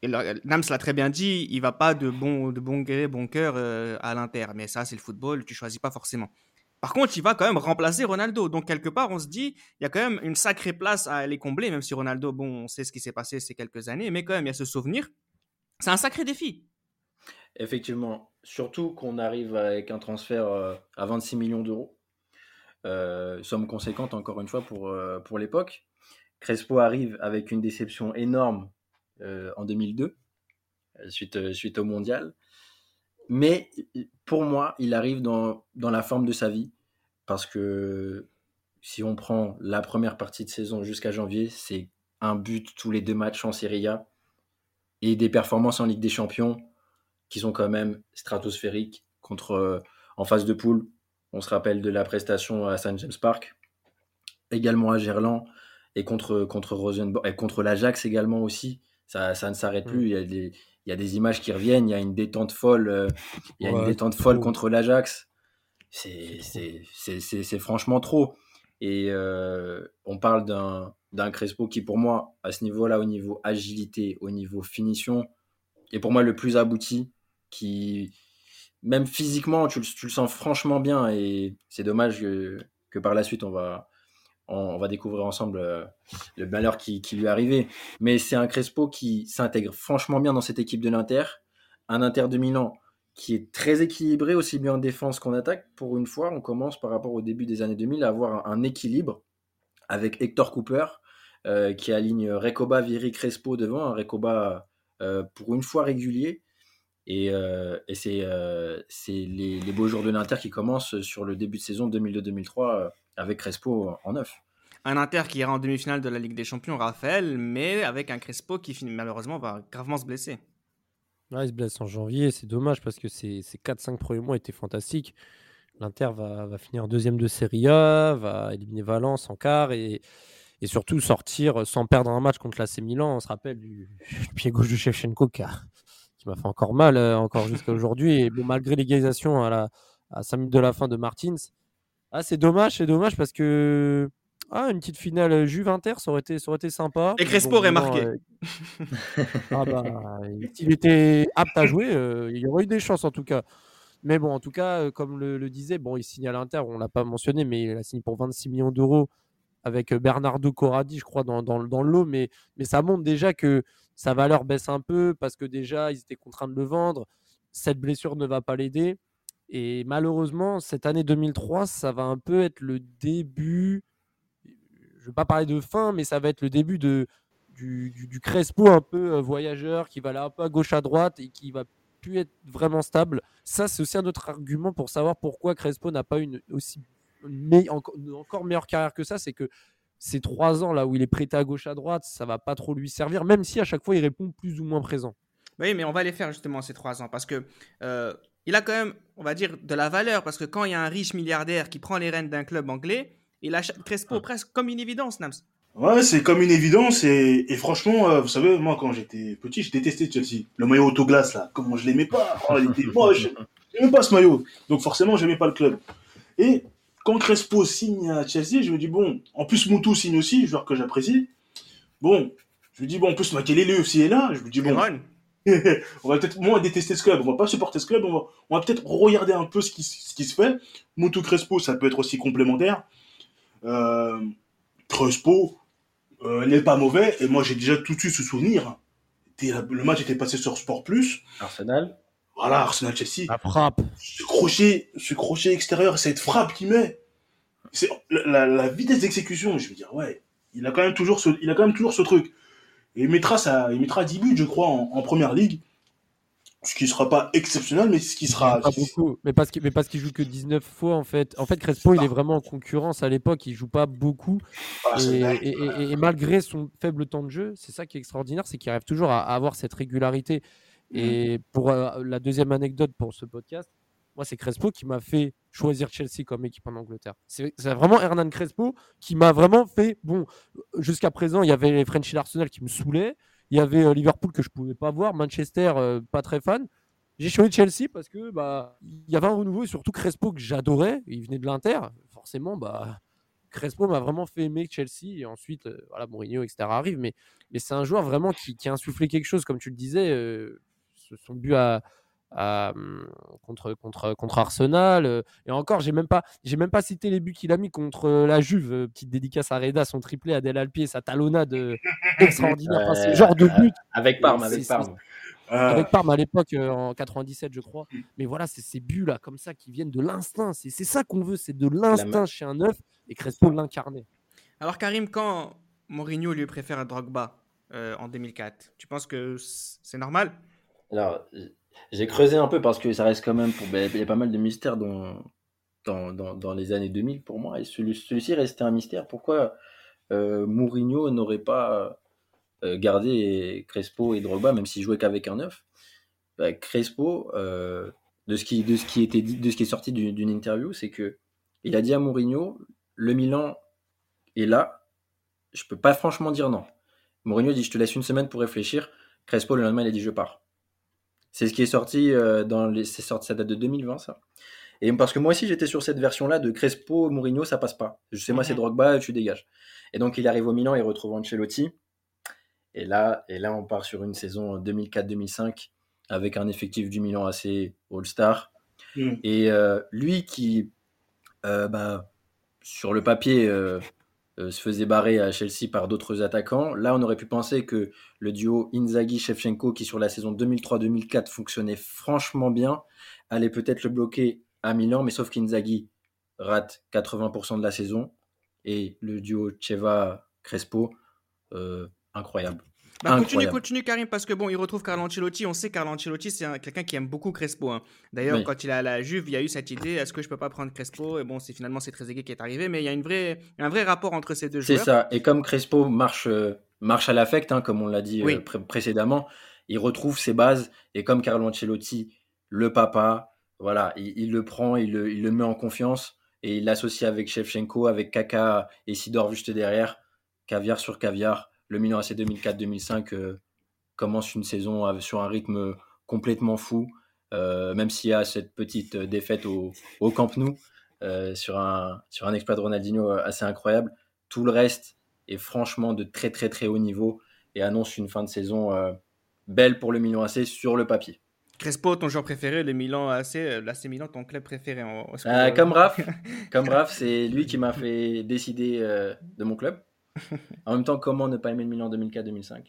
Nams l'a très bien dit, il va pas de bon, de bon gré, bon cœur à l'Inter. Mais ça, c'est le football, tu choisis pas forcément. Par contre, il va quand même remplacer Ronaldo. Donc, quelque part, on se dit, il y a quand même une sacrée place à aller combler, même si Ronaldo, bon, on sait ce qui s'est passé ces quelques années, mais quand même, il y a ce souvenir. C'est un sacré défi. Effectivement, surtout qu'on arrive avec un transfert euh, à 26 millions d'euros. Euh, somme conséquente, encore une fois, pour, euh, pour l'époque. Crespo arrive avec une déception énorme en 2002, euh, suite, au mondial. Mais pour moi, il arrive dans la forme de sa vie. Parce que si on prend la première partie de saison jusqu'à janvier, c'est un but tous les deux matchs en Serie A et des performances en Ligue des Champions qui sont quand même stratosphériques contre, euh, en phase de poule. On se rappelle de la prestation à St. James Park, également à Gerland et contre, contre Rosenborg et contre l'Ajax également aussi. Ça, ça ne s'arrête Mm. plus. Il y, a des, il y a des images qui reviennent. Il y a une détente folle. euh, il y a une détente folle trop. contre l'Ajax. C'est franchement trop. Et euh, on parle d'un d'un Crespo qui, pour moi, à ce niveau-là, au niveau agilité, au niveau finition, est pour moi le plus abouti. Qui, même physiquement, tu, le- sens franchement bien. Et c'est dommage que, que par la suite, on va, on, va découvrir ensemble euh, le malheur qui, lui est arrivé. Mais c'est un Crespo qui s'intègre franchement bien dans cette équipe de l'Inter. Un Inter de Milan qui est très équilibré, aussi bien en défense qu'en attaque. Pour une fois, on commence par rapport au début des années 2000 à avoir un, un équilibre avec Hector Cooper euh, qui aligne Recoba, Viri, Crespo devant. Un Recoba euh, pour une fois régulier. Et, euh, et c'est euh, c'est les, les beaux jours de l'Inter qui commencent sur le début de saison 2002-2003 euh, avec Crespo en neuf. Un Inter qui ira en demi-finale de la Ligue des Champions, Raphaël, mais avec un Crespo qui finit- malheureusement va gravement se blesser. Ouais, il se blesse en janvier, c'est dommage parce que ces, ces 4-5 premiers mois étaient fantastiques. L'Inter va, va finir deuxième de Serie A, va éliminer Valence en quart et, et surtout sortir sans perdre un match contre l'AC Milan. On se rappelle du, du pied gauche de Shevchenko qui, a- qui m'a fait encore mal, euh, encore jusqu'à aujourd'hui. Et bon, malgré l'égalisation à, la, à 5 minutes de la fin de Martins, ah, c'est dommage, c'est dommage parce que ah, une petite finale Juve-Inter, ça aurait été, ça aurait été sympa. Et Crespo aurait marqué. euh, ah bah, s'il était apte à jouer, euh, il y aurait eu des chances en tout cas. Mais bon, en tout cas, comme le, le disait, bon, il signe à l'Inter, on l'a pas mentionné, mais il a signé pour 26 millions d'euros avec Bernardo Corradi, je crois, dans, dans, dans le lot. Mais, mais ça montre déjà que sa valeur baisse un peu parce que déjà, ils étaient contraints de le vendre. Cette blessure ne va pas l'aider. Et malheureusement, cette année 2003, ça va un peu être le début. Je ne vais pas parler de fin, mais ça va être le début de, du, Crespo un peu euh, voyageur qui va aller un peu à gauche à droite et qui va plus être vraiment stable. Ça, c'est aussi un autre argument pour savoir pourquoi Crespo n'a pas une aussi encore meilleure carrière que ça. C'est que ces trois ans là où il est prêté à gauche à droite, ça va pas trop lui servir, même si à chaque fois il répond plus ou moins présent. Oui, mais on va les faire justement ces trois ans parce que euh, il a quand même, on va dire, de la valeur parce que quand il y a un riche milliardaire qui prend les rênes d'un club anglais, il achète Crespo presque comme une évidence, Nams. Ouais, c'est comme une évidence et, et franchement, euh, vous savez, moi quand j'étais petit, je détestais Chelsea. Le maillot autoglace là, comment je l'aimais pas. Oh, il était moche. (laughs) J'aimais pas ce maillot. Donc forcément, j'aimais pas le club. Et quand Crespo signe à Chelsea, je me dis bon, en plus Moutou signe aussi, joueur que j'apprécie. Bon, je me dis bon, en plus Makelele aussi est là. Je me dis bon, (laughs) on va peut-être moins détester ce club, on va pas supporter ce club, on va, on va peut-être regarder un peu ce qui, ce qui se fait. Moutou Crespo, ça peut être aussi complémentaire. Euh, Crespo euh, n'est pas mauvais, et moi j'ai déjà tout de suite ce souvenir. Le match était passé sur Sport Plus. Arsenal Voilà, Arsenal-Chelsea. La frappe. Ce crochet, ce crochet extérieur, cette frappe qu'il met, c'est la, vitesse d'exécution. Je veux dire, ouais, il a quand même toujours ce, il a quand même toujours ce truc. Et il mettra ça, il mettra 10 buts, je crois, en, en première ligue. Ce qui sera pas exceptionnel, mais ce qui sera. Pas beaucoup, mais parce qu'il mais parce qu'il joue que 19 fois en fait. En fait, Crespo, il est vraiment en concurrence à l'époque, il joue pas beaucoup. Ah, Et, dingue. et- et- et malgré son faible temps de jeu, c'est ça qui est extraordinaire, c'est qu'il arrive toujours à, à avoir cette régularité. Et pour euh, la deuxième anecdote pour ce podcast, moi, c'est Crespo qui m'a fait choisir Chelsea comme équipe en Angleterre. C'est vraiment Hernan Crespo qui m'a vraiment fait. Bon, jusqu'à présent, il y avait les French et l'Arsenal qui me saoulaient. Il y avait euh, Liverpool que je pouvais pas voir, Manchester, euh, pas très fan. J'ai choisi Chelsea parce que bah il y avait un renouveau et surtout Crespo que j'adorais. Il venait de l'Inter. Forcément, bah Crespo m'a vraiment fait aimer Chelsea. Et ensuite, euh, voilà, Mourinho, etc. arrive. Mais, mais c'est un joueur vraiment qui, qui, a insufflé quelque chose, comme tu le disais. Euh, son but à, à, hum, contre, contre, contre Arsenal. Euh, et encore, j'ai même pas, j'ai même pas cité les buts qu'il a mis contre la Juve. petite dédicace à Reda, son triplé à Del Alpi et sa talonnade (laughs) extraordinaire. Enfin, ce genre de but. Avec Parme, avec Parme. Euh... Avec Parme à l'époque, euh, en 97, je crois. Mais voilà, c'est ces buts-là, comme ça, qui viennent de l'instinct. C'est ça qu'on veut, c'est de l'instinct chez un neuf et Crespo l'incarnait. Alors, Karim, quand Mourinho lui préfère Drogba euh, en 2004, tu penses que c'est normal? Alors, j'ai creusé un peu parce que ça reste quand même. Ben, il y a pas mal de mystères dans, dans, les années 2000 pour moi. Et celui-ci celui restait un mystère. Pourquoi euh, Mourinho n'aurait pas euh, garder Crespo et Drogba, même s'il jouait qu'avec un neuf? Bah, Crespo, euh, de, ce qui, de, ce qui était de ce qui est sorti d'une interview, c'est que il a dit à Mourinho, le Milan est là, je peux pas franchement dire non. Mourinho dit, je te laisse une semaine pour réfléchir. Crespo, le lendemain, il a dit, je pars. C'est ce qui est sorti euh, dans les. C'est sorti, ça date de 2020, ça. Et parce que moi aussi, j'étais sur cette version-là de Crespo, Mourinho, ça passe pas. Je sais, moi, c'est mhm. Drogba, tu dégages. Et donc, il arrive au Milan, il retrouve Ancelotti. Et là, et là, on part sur une saison 2004-2005 avec un effectif du Milan assez all-star. Mm. Et euh, lui qui, euh, bah, sur le papier, euh, se faisait barrer à Chelsea par d'autres attaquants, là, on aurait pu penser que le duo Inzaghi-Shevchenko, qui sur la saison 2003-2004 fonctionnait franchement bien, allait peut-être le bloquer à Milan, mais sauf qu'Inzaghi rate 80% de la saison et le duo Cheva-Crespo incroyable. Bah, continue, continue Karim, parce que bon, il retrouve Carlo Ancelotti. On sait Carlo Ancelotti, c'est quelqu'un qui aime beaucoup Crespo. Hein. D'ailleurs, quand il est à la Juve, il y a eu cette idée est-ce que je peux pas prendre Crespo? Et bon, c'est finalement c'est Trezeguet qui est arrivé, mais il y a une vraie, un vrai rapport entre ces deux joueurs. C'est ça. Et comme Crespo marche, euh, marche à l'affect, hein, comme on l'a dit euh, précédemment, il retrouve ses bases. Et comme Carlo Ancelotti, le papa, voilà, il, le prend, il le, il le met en confiance et il l'associe avec Shevchenko, avec Kaka et Sidor juste derrière, caviar sur caviar le Milan AC 2004-2005 euh, commence une saison sur un rythme complètement fou, euh, même s'il y a cette petite défaite au, Camp Nou euh, sur, un, sur un exploit de Ronaldinho assez incroyable. Tout le reste est franchement de très très très haut niveau et annonce une fin de saison belle pour le Milan AC sur le papier. Crespo, ton joueur préféré, le Milan AC, l'AC Milan, ton club préféré en, Comme Raph, (laughs) comme (laughs) Raph, c'est lui qui m'a fait décider de mon club (laughs) en même temps, comment ne pas aimer le Milan 2004-2005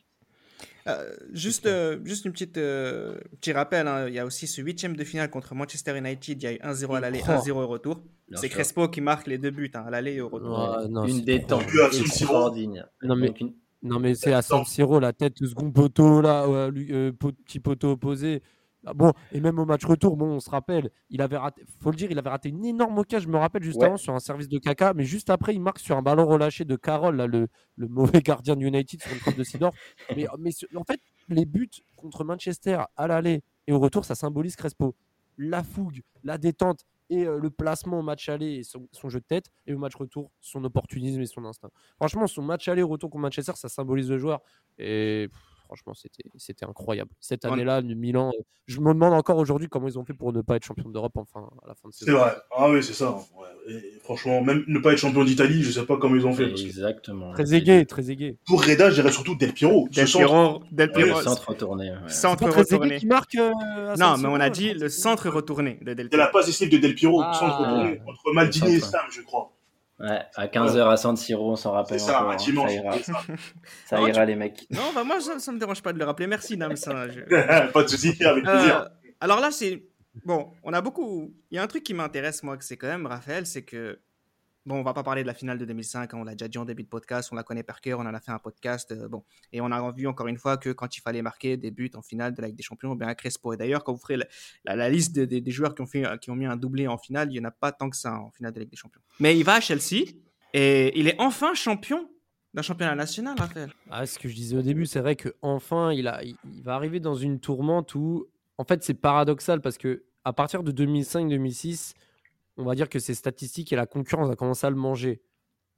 euh, juste, euh, juste une petite euh, petit rappel, hein. il y a aussi ce huitième de finale contre Manchester United, il y a eu 1-0 à l'aller, 1-0 au retour. C'est Crespo qui marque les deux buts hein, à l'aller et au retour. une détente extraordinaire. Non mais, non mais c'est à San Siro, la tête de second poteau là, petit poteau opposé. Ah bon, et même au match retour, bon, on se rappelle, il avait raté, faut le dire, il avait raté une énorme occasion, je me rappelle juste avant, sur un service de caca, mais juste après, il marque sur un ballon relâché de Carroll, là, le, le mauvais gardien de United sur une frappe de Sidor. (laughs) mais, mais en fait, les buts contre Manchester à l'aller et au retour, ça symbolise Crespo. La fougue, la détente et euh, le placement au match aller et son, jeu de tête, et au match retour, son opportunisme et son instinct. Franchement, son match aller, retour contre Manchester, ça symbolise le joueur. Et franchement, c'était incroyable. Cette année-là, le Milan, je me demande encore aujourd'hui comment ils ont fait pour ne pas être champion d'Europe enfin à la fin de saison. C'est vrai. Ah oui, c'est ça. Et franchement, même ne pas être champion d'Italie, je sais pas comment ils ont fait. Exactement. Très aigué, très aigué. Pour Reda, je dirais surtout Del Piero. Del Piero, Del Piero. centre retourné. Centre retourné. qui marque. Euh, non, mais on a dit le centre retourné de Del Piero. C'est la passe de Del Piero, ah. centre retourné, entre Maldini et Sam, je crois. Ouais, à 15h à San Siro, on s'en rappelle. C'est ça, encore, un dimanche. Ça ira, ça (laughs) les mecs. Non, bah moi, ça, ne me dérange pas de le rappeler. Merci, Nams. (laughs) pas de soucis, avec euh, plaisir. alors là, c'est. Bon, on a beaucoup. Il y a un truc qui m'intéresse, moi, que c'est quand même, Raphaël, c'est que Bon, on va pas parler de la finale de 2005, hein, on l'a déjà dit en début de podcast, on la connaît par cœur, on en a fait un podcast. Euh, bon, et on a vu encore une fois que quand il fallait marquer des buts en finale de la Ligue des Champions, bien à Crespo. Et d'ailleurs, quand vous ferez la, liste des, joueurs qui ont, fait, qui ont mis un doublé en finale, il n'y en a pas tant que ça en finale de la Ligue des Champions. Mais il va à Chelsea et il est enfin champion d'un championnat national, Raphaël. Ah, ce que je disais au début, c'est vrai qu'enfin, il, a, il va arriver dans une tourmente où, en fait, c'est paradoxal parce que à partir de 2005-2006, on va dire que ces statistiques et la concurrence a commencé à le manger.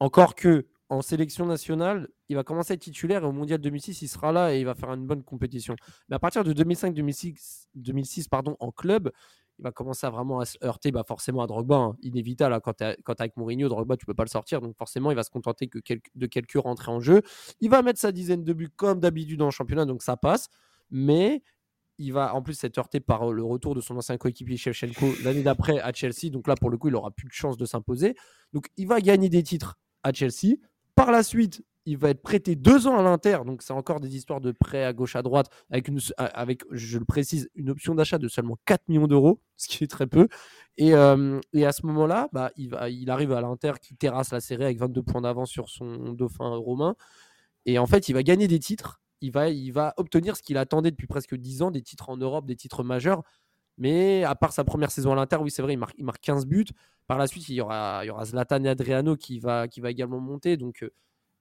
Encore que en sélection nationale, il va commencer à être titulaire et au Mondial 2006, il sera là et il va faire une bonne compétition. Mais à partir de 2005-2006 2006, pardon, en club, il va commencer à vraiment à se heurter bah, forcément à Drogba, hein. inévitable. Hein. quand tu avec Mourinho, Drogba, tu peux pas le sortir. Donc forcément, il va se contenter de quelques rentrées en jeu. Il va mettre sa dizaine de buts comme d'habitude en championnat, donc ça passe. Mais il va en plus être heurté par le retour de son ancien coéquipier Shevchenko l'année d'après à Chelsea. Donc là, pour le coup, il aura plus de chance de s'imposer. Donc il va gagner des titres à Chelsea. Par la suite, il va être prêté deux ans à l'Inter, donc c'est encore des histoires de prêt à gauche à droite, avec, avec je le précise, une option d'achat de seulement 4 millions d'euros, ce qui est très peu. Et, euh, à ce moment-là, bah, il arrive à l'Inter qui terrasse la série avec 22 points d'avance sur son dauphin romain. Et en fait, il va gagner des titres, il va, il va obtenir ce qu'il attendait depuis presque 10 ans, des titres en Europe, des titres majeurs. Mais à part sa première saison à l'Inter, oui, c'est vrai, il marque, il marque 15 buts. Par la suite, il y aura, il y aura Zlatan et Adriano qui va, qui va également monter. Donc, euh,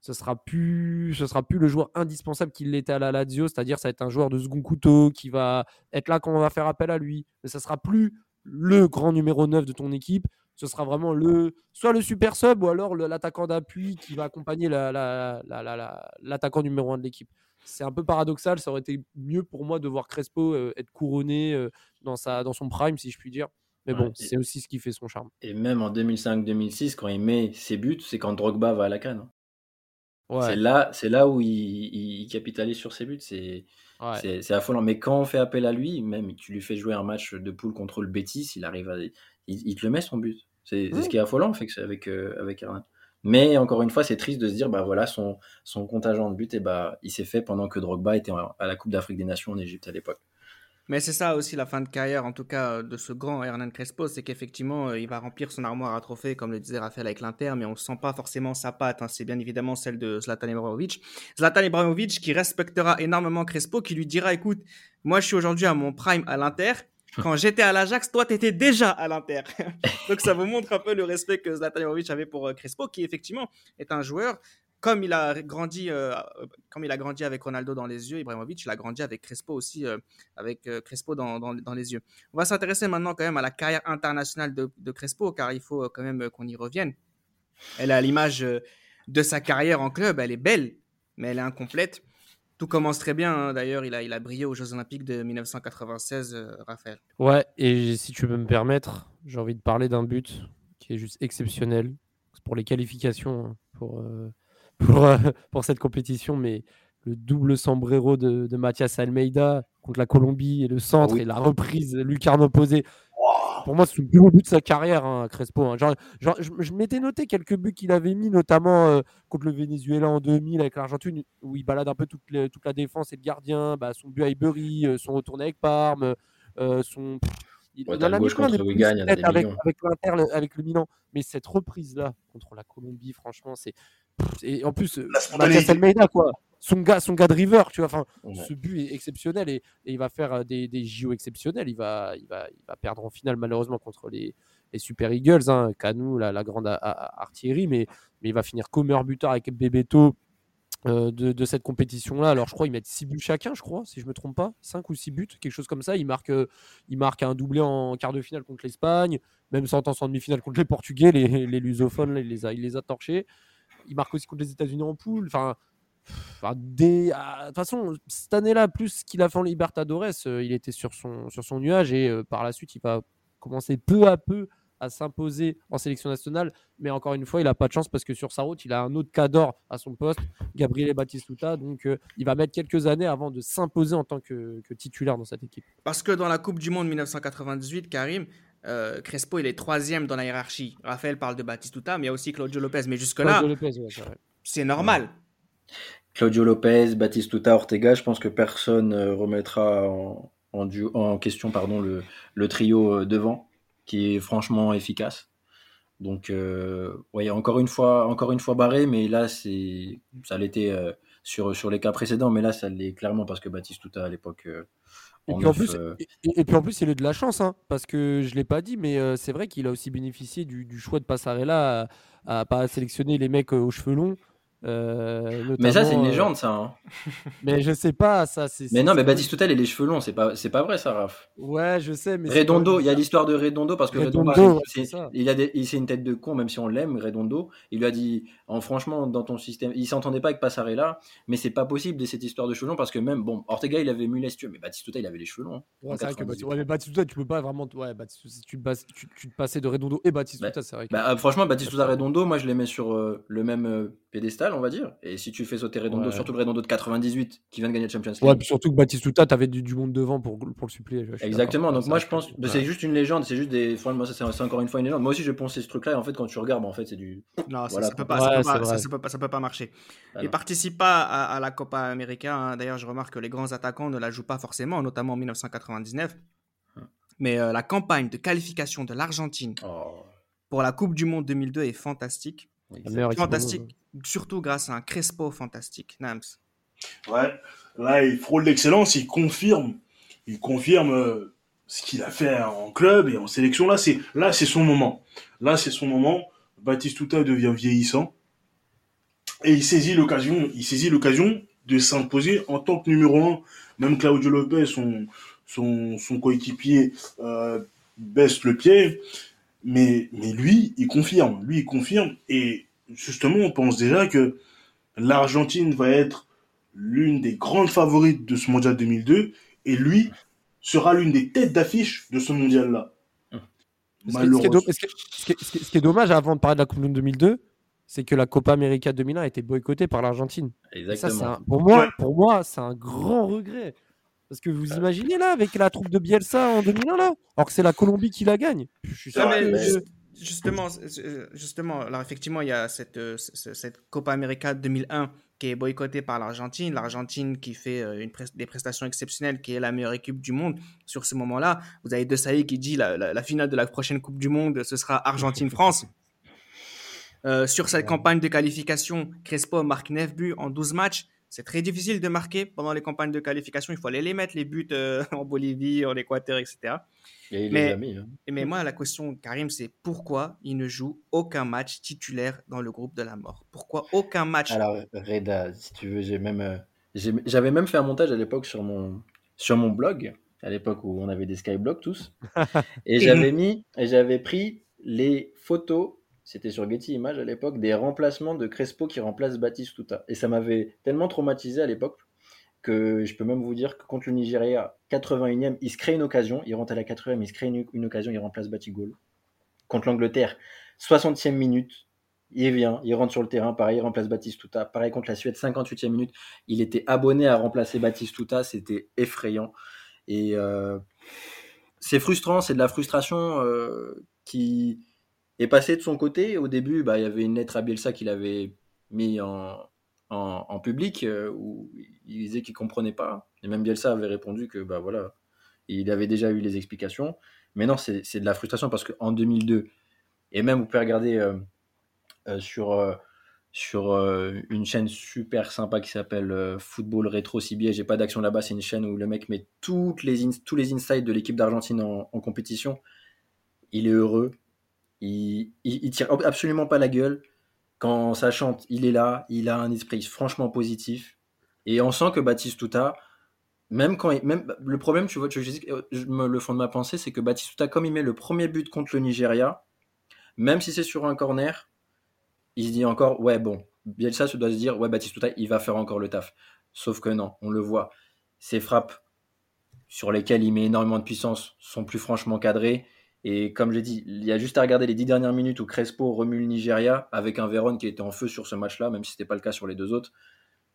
ce sera plus sera plus le joueur indispensable qu'il l'était à la Lazio, c'est-à-dire ça va être un joueur de second couteau qui va être là quand on va faire appel à lui, mais ça sera plus le grand numéro 9 de ton équipe, ce sera vraiment le soit le super sub ou alors l'attaquant d'appui qui va accompagner l'attaquant numéro 1 de l'équipe. C'est un peu paradoxal, ça aurait été mieux pour moi de voir Crespo euh, être couronné euh, dans, sa, dans son prime, si je puis dire. Mais bon, c'est aussi ce qui fait son charme. Et même en 2005-2006, quand il met ses buts, c'est quand Drogba va à la canne. Hein. C'est là, c'est là où il, capitalise sur ses buts. C'est c'est affolant. Mais quand on fait appel à lui, même tu lui fais jouer un match de poule contre le Betis, il arrive à, il, te le met son but. C'est ce qui est affolant fait, avec euh, avec Mais encore une fois, c'est triste de se dire, bah voilà, son, son contingent de buts, et bah, il s'est fait pendant que Drogba était à la Coupe d'Afrique des Nations en Égypte à l'époque. Mais c'est ça aussi la fin de carrière, en tout cas, de ce grand Hernan Crespo, c'est qu'effectivement, euh, il va remplir son armoire à trophées, comme le disait Raphaël avec l'Inter, mais on ne sent pas forcément sa patte. Hein. C'est bien évidemment celle de Zlatan Ibrahimovic. Zlatan Ibrahimovic qui respectera énormément Crespo, qui lui dira, écoute, moi je suis aujourd'hui à mon prime à l'Inter. (laughs) Quand j'étais à l'Ajax, toi, tu étais déjà à l'Inter. (laughs) Donc ça vous montre un peu le respect que Zlatan Ibrahimovic avait pour euh, Crespo, qui effectivement est un joueur comme il a grandi, euh, comme il a grandi avec Ronaldo dans les yeux, Ibrahimovic, il a grandi avec Crespo aussi, euh, avec euh, Crespo dans, dans, les yeux. On va s'intéresser maintenant quand même à la carrière internationale de, de Crespo, car il faut quand même qu'on y revienne. Elle à l'image de sa carrière en club, elle est belle, mais elle est incomplète. Tout commence très bien, hein. d'ailleurs, il a, il a brillé aux Jeux Olympiques de 1996, Raphaël. Ouais, et si tu veux me permettre, j'ai envie de parler d'un but qui est juste exceptionnel pour les qualifications, hein, pour (laughs) pour, euh, pour cette compétition, mais le double sombrero de, de Mathias Almeida contre la Colombie et le centre ah et la reprise lucarne posé. Pour moi, c'est le plus beau but de sa carrière, hein, Crespo. Hein. Genre, je, m'étais noté quelques buts qu'il avait mis, notamment euh, contre le Venezuela en 2000 avec l'Argentine, où il balade un peu toute, toute la défense et le gardien. Bah, son but à Ibery, euh, son retourné avec Parme, son. Il, en a mis plein avec, avec, avec le Milan. Mais cette reprise-là contre la Colombie, franchement, c'est et en plus, Mathias Almeida, quoi. Son gars, son gars de River, tu vois. Enfin, ce but est exceptionnel et, il va faire euh, des, des, JO exceptionnels. Il va, il, va, il va perdre en finale, malheureusement, contre les, les Super Eagles. Hein. Canou, la, la grande artillerie, mais, mais il va finir comme buteur avec Bebeto euh, de, de, cette compétition-là. Alors, je crois qu'ils mettent 6 buts chacun, je crois, si je me trompe pas. 5 ou 6 buts, quelque chose comme ça. Il marque, euh, il marque un doublé en quart de finale contre l'Espagne, même sans en demi-finale contre les Portugais. Les, les lusophones, il, les a, il les a torchés il marque aussi contre les États-Unis en poule. Enfin. Ah, de toute façon, cette année-là, plus qu'il a fait en Libertadores, euh, il était sur son, sur son nuage et euh, par la suite, il va commencer peu à peu à s'imposer en sélection nationale. Mais encore une fois, il n'a pas de chance parce que sur sa route, il a un autre cadre à son poste, Gabriel Batistuta. Donc, euh, il va mettre quelques années avant de s'imposer en tant que, titulaire dans cette équipe. Parce que dans la Coupe du Monde 1998, Karim, euh, Crespo, il est troisième dans la hiérarchie. Raphaël parle de Batistuta, mais il y a aussi Claudio Lopez. Mais jusque-là, c'est normal. Claudio Lopez, Batistuta, Ortega, je pense que personne ne euh, remettra en, en, question pardon, le, trio euh, devant, qui est franchement efficace. Donc, ouais, encore une fois, encore une fois barré, mais là, c'est, ça l'était sur, sur les cas précédents, mais là, ça l'est clairement parce que Batistuta à l'époque et puis, en plus, euh, et, puis en plus, il a de la chance, hein, parce que je ne l'ai pas dit, mais euh, c'est vrai qu'il a aussi bénéficié du, choix de Passarella à, à pas sélectionner les mecs euh, aux cheveux longs. Euh, Mais ça, c'est une notamment, euh, légende, ça. hein. (laughs) mais je sais pas, ça. c'est- Mais non, mais Baptiste il a les cheveux longs, c'est pas, c'est pas vrai, ça, Raph. Ouais, je sais, mais. Redondo, il y a l'histoire de Redondo parce que Redondo, c'est- il a des, il c'est une tête de con, même si on l'aime, Redondo. Il lui a dit, en franchement, dans ton système, il s'entendait pas avec Passarella, mais c'est pas possible cette histoire de cheveux longs parce que même, bon, Ortega, il avait Mulé, si tu veux, mais Batistuta, il avait les cheveux longs. hein, Ouais, c'est vrai que 98. Baptiste- ouais, mais Batistuta, tu peux pas vraiment. Ouais, si tu, tu, tu te passais de Redondo et Batistuta, c'est vrai. que- Bah, euh, franchement, Batistuta Redondo, moi, je les mets sur euh, le même euh, pédestal, on va dire. Et si tu fais sauter Redondo, Ouais. surtout le Redondo de 98 qui vient de gagner la Champions League. Ouais, puis surtout que Batistuta, t'avais du, du monde devant pour, pour le suppléer. Exactement. Donc moi je pense, que- bah, c'est juste une légende, c'est juste des. Ça, c'est encore une fois une légende. Moi aussi je pensais ce truc-là. Et en fait, quand tu regardes, en fait, c'est du. Non, ça, peut pas, marcher. Ah il participe pas à, à la Copa América. hein. D'ailleurs, je remarque que les grands attaquants ne la jouent pas forcément, notamment en 1999. Hum. Mais euh, la campagne de qualification de l'Argentine Oh, pour la Coupe du Monde 2002 est fantastique. Fantastique, surtout grâce à un Crespo fantastique. Nams. Ouais, là, il frôle l'excellence, il confirme, il confirme euh, ce qu'il a fait en club et en sélection. Là, c'est là, c'est son moment. Là, c'est son moment. Batistuta devient vieillissant et il saisit l'occasion, il saisit l'occasion de s'imposer en tant que numéro un. Même Claudio Lopez, son son, son coéquipier, euh, baisse le pied, mais mais lui, il confirme, lui, il confirme et justement, on pense déjà que l'Argentine va être l'une des grandes favorites de ce mondial 2002 et lui sera l'une des têtes d'affiche de ce mondial-là. Ce qui, est- dommage avant de parler de la Coupe du Monde 2002, c'est que la Copa América 2001 a été boycottée par l'Argentine. Et ça, c'est Exactement. un- pour moi, Ouais. pour moi, c'est un grand regret. Parce que vous imaginez là, avec la troupe de Bielsa en 2001 là, alors que c'est la Colombie qui la gagne. Je suis sûr mais que- mais- juste- justement, euh, justement, alors effectivement, il y a cette, euh, cette Copa América 2001 qui est boycottée par l'Argentine. L'Argentine qui fait euh, une pres- des prestations exceptionnelles, qui est la meilleure équipe du monde sur ce moment-là. Vous avez De Sailly qui dit la, la, la finale de la prochaine Coupe du Monde, ce sera Argentine-France. Euh, sur cette campagne de qualification, Crespo marque 9 buts en 12 matchs. C'est très difficile de marquer pendant les campagnes de qualification. Il faut aller les mettre, les buts euh, (laughs) en Bolivie, en Équateur, etc. Et il Mais- les a mis. hein. Mais moi, la question, Karim, c'est pourquoi il ne joue aucun match titulaire dans le groupe de la mort? Pourquoi aucun match? Alors, Reda, si tu veux, j'ai même, euh, j'ai- j'avais même fait un montage à l'époque sur mon, sur mon blog, à l'époque où on avait des skyblogs tous, (laughs) et j'avais mis, et j'avais pris les photos, c'était sur Getty Images à l'époque, des remplacements de Crespo qui remplace Batistuta. Et ça m'avait tellement traumatisé à l'époque que je peux même vous dire que contre le Nigeria, 81e, il se crée une occasion, il rentre à la 80e, il se crée une, une occasion, il remplace Batigol. Contre l'Angleterre, 60e minute, il vient, il rentre sur le terrain, pareil, il remplace Batistuta. Pareil contre la Suède, 58e minute, il était abonné à remplacer Batistuta, c'était effrayant. Et euh, c'est frustrant, c'est de la frustration euh, qui est passée de son côté. Au début, bah, il y avait une lettre à Bielsa qu'il avait mis en, en, public euh, où il disait qu'il comprenait pas. Et même Bielsa avait répondu que bah voilà, il avait déjà eu les explications. Mais non, c'est de la frustration parce qu'en 2002, et même vous pouvez regarder euh, euh, sur, sur une chaîne super sympa qui s'appelle Football Retro CBA. J'ai pas d'action là-bas, c'est une chaîne où le mec met toutes les tous les insights de l'équipe d'Argentine en, en compétition. Il est heureux, il, il, tire absolument pas la gueule. Quand ça chante, il est là, il a un esprit franchement positif. Et on sent que Batistuta, même quand même le problème, tu vois, je, je- le fond de ma pensée, c'est que Batistuta, comme il met le premier but contre le Nigeria, même si c'est sur un corner, il se dit encore, ouais, bon, Bielsa se doit se dire, ouais, Batistuta, il va faire encore le taf. Sauf que non, on le voit. Ses frappes sur lesquelles il met énormément de puissance sont plus franchement cadrées. Et comme j'ai dit, il y a juste à regarder les dix dernières minutes où Crespo remue le Nigeria avec un Véron qui était en feu sur ce match-là, même si ce n'était pas le cas sur les deux autres.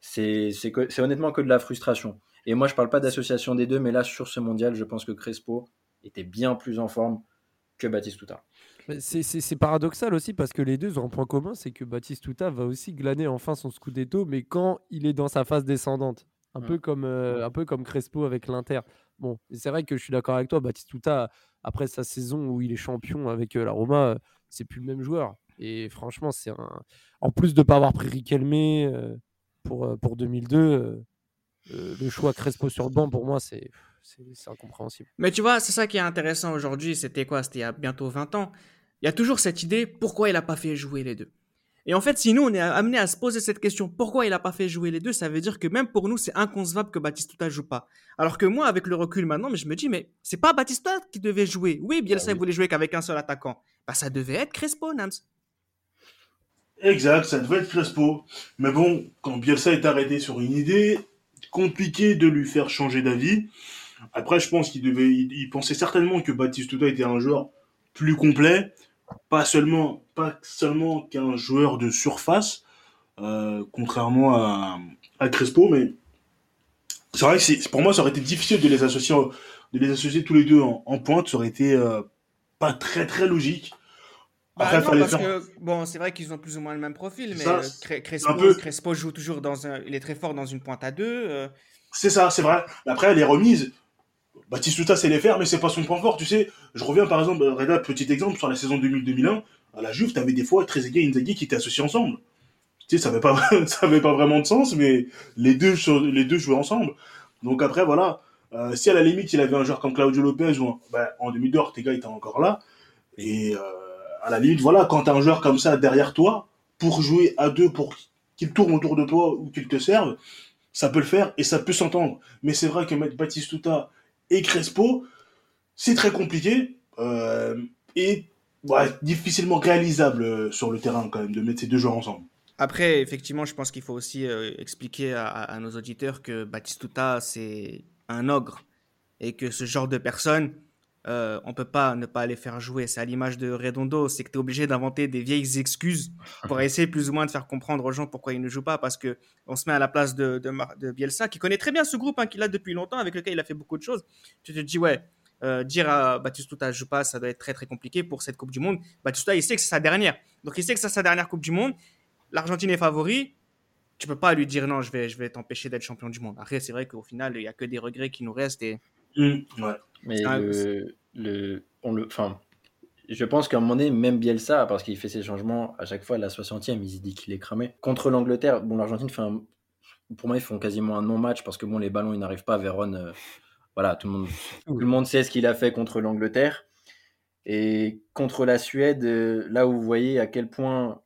C'est honnêtement que de la frustration. Et moi, je parle pas d'association des deux, mais là, sur ce mondial, je pense que Crespo était bien plus en forme que Batistuta. Mais C'est paradoxal aussi parce que les deux ont un point commun, c'est que Batistuta va aussi glaner enfin son Scudetto, mais quand il est dans sa phase descendante. Un, Ouais. peu, comme, euh, un peu comme Crespo avec l'Inter. Bon, c'est vrai que je suis d'accord avec toi, Batistuta, après sa saison où il est champion avec euh, la Roma, c'est plus le même joueur. Et franchement, c'est un. En plus de ne pas avoir pris Riquelme euh, pour, euh, pour 2002, euh, euh, le choix Crespo sur le banc, pour moi, c'est- c'est incompréhensible. Mais tu vois, c'est ça qui est intéressant aujourd'hui. C'était quoi? C'était il y a bientôt 20 ans. Il y a toujours cette idée pourquoi il n'a pas fait jouer les deux? Et en fait, si nous, on est amené à se poser cette question, pourquoi il n'a pas fait jouer les deux, ça veut dire que même pour nous, c'est inconcevable que Batistuta joue pas. Alors que moi, avec le recul maintenant, mais je me dis, mais c'est pas Batistuta qui devait jouer. Oui, Bielsa Ah oui. voulait jouer qu'avec un seul attaquant. Bah, ça devait être Crespo, Nams. Exact, ça devait être Crespo. Mais bon, quand Bielsa est arrêté sur une idée, compliqué de lui faire changer d'avis. Après, je pense qu'il devait, il, il pensait certainement que Batistuta était un joueur plus complet, pas seulement, pas seulement qu'un joueur de surface, euh, contrairement à, à Crespo, mais c'est vrai que c'est, pour moi, ça aurait été difficile de les associer, de les associer tous les deux en, en pointe. Ça aurait été euh, pas très très logique. Bah Après, non, parce faire. que, bon, c'est vrai qu'ils ont plus ou moins le même profil, mais Ça, euh, Crespo, un peu- Crespo joue toujours dans un. Il est très fort dans une pointe à deux. euh, C'est ça, c'est vrai. Après, les remises, Batistuta sait les faire, mais c'est pas son point fort. Tu sais, je reviens par exemple, Reda, petit exemple, sur la saison 2000-2001, à la Juve, t'avais des fois Trezeguet et Inzaghi qui étaient associés ensemble. Tu sais, ça avait pas, (laughs) ça avait pas vraiment de sens, mais les deux, les deux jouaient ensemble. Donc après, voilà. Euh, si à la limite, il avait un joueur comme Claudio Lopez, ou un- bah, en 2002, Ortega était encore là. Et euh, à la limite, voilà, quand t'as un joueur comme ça derrière toi, pour jouer à deux, pour qu'il tourne autour de toi ou qu'il te serve, ça peut le faire et ça peut s'entendre. Mais c'est vrai que mettre Batistuta et Crespo, c'est très compliqué euh, et difficilement réalisable euh, sur le terrain quand même de mettre ces deux joueurs ensemble. Après, effectivement, je pense qu'il faut aussi euh, expliquer à, nos auditeurs que Batistuta, c'est un ogre. Et que ce genre de personnes, euh, on peut pas ne pas les faire jouer. C'est à l'image de Redondo, c'est que tu es obligé d'inventer des vieilles excuses pour (laughs) essayer plus ou moins de faire comprendre aux gens pourquoi ils ne jouent pas. Parce que on se met à la place de, de, Mar- de Bielsa, qui connaît très bien ce groupe, hein, qu'il a depuis longtemps, avec lequel il a fait beaucoup de choses. Tu te dis, ouais, euh, dire à Batistuta joue pas, ça doit être très très compliqué pour cette Coupe du Monde. Batistuta, il sait que c'est sa dernière. Donc il sait que c'est sa dernière Coupe du Monde. L'Argentine est favori. Tu peux pas lui dire non, je vais, je vais t'empêcher d'être champion du monde. Après, c'est vrai qu'au final, il y a que des regrets qui nous restent. Et Hum, ouais. Mais un- le, le, on le, enfin, je pense qu'à un moment donné, même Bielsa, parce qu'il fait ses changements à chaque fois à la 60e, il se dit qu'il est cramé. Contre l'Angleterre, bon, l'Argentine fait un, pour moi, ils font quasiment un non-match parce que bon, les ballons, ils n'arrivent pas. Véron, euh, voilà, tout le monde, tout le monde sait ce qu'il a fait contre l'Angleterre. Et contre la Suède, euh, là où vous voyez à quel point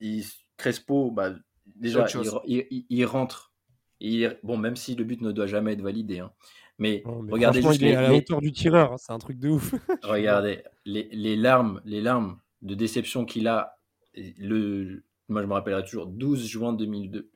il, Crespo, bah, déjà, il, il- il- il rentre. Il- bon, même si le but ne doit jamais être validé. hein. Mais, Non, mais regardez juste il est les- à la les- hauteur du tireur, hein, c'est un truc de ouf. (laughs) Regardez, les, les larmes, les larmes de déception qu'il a, le, moi je me rappellerai toujours, 12 juin 2002.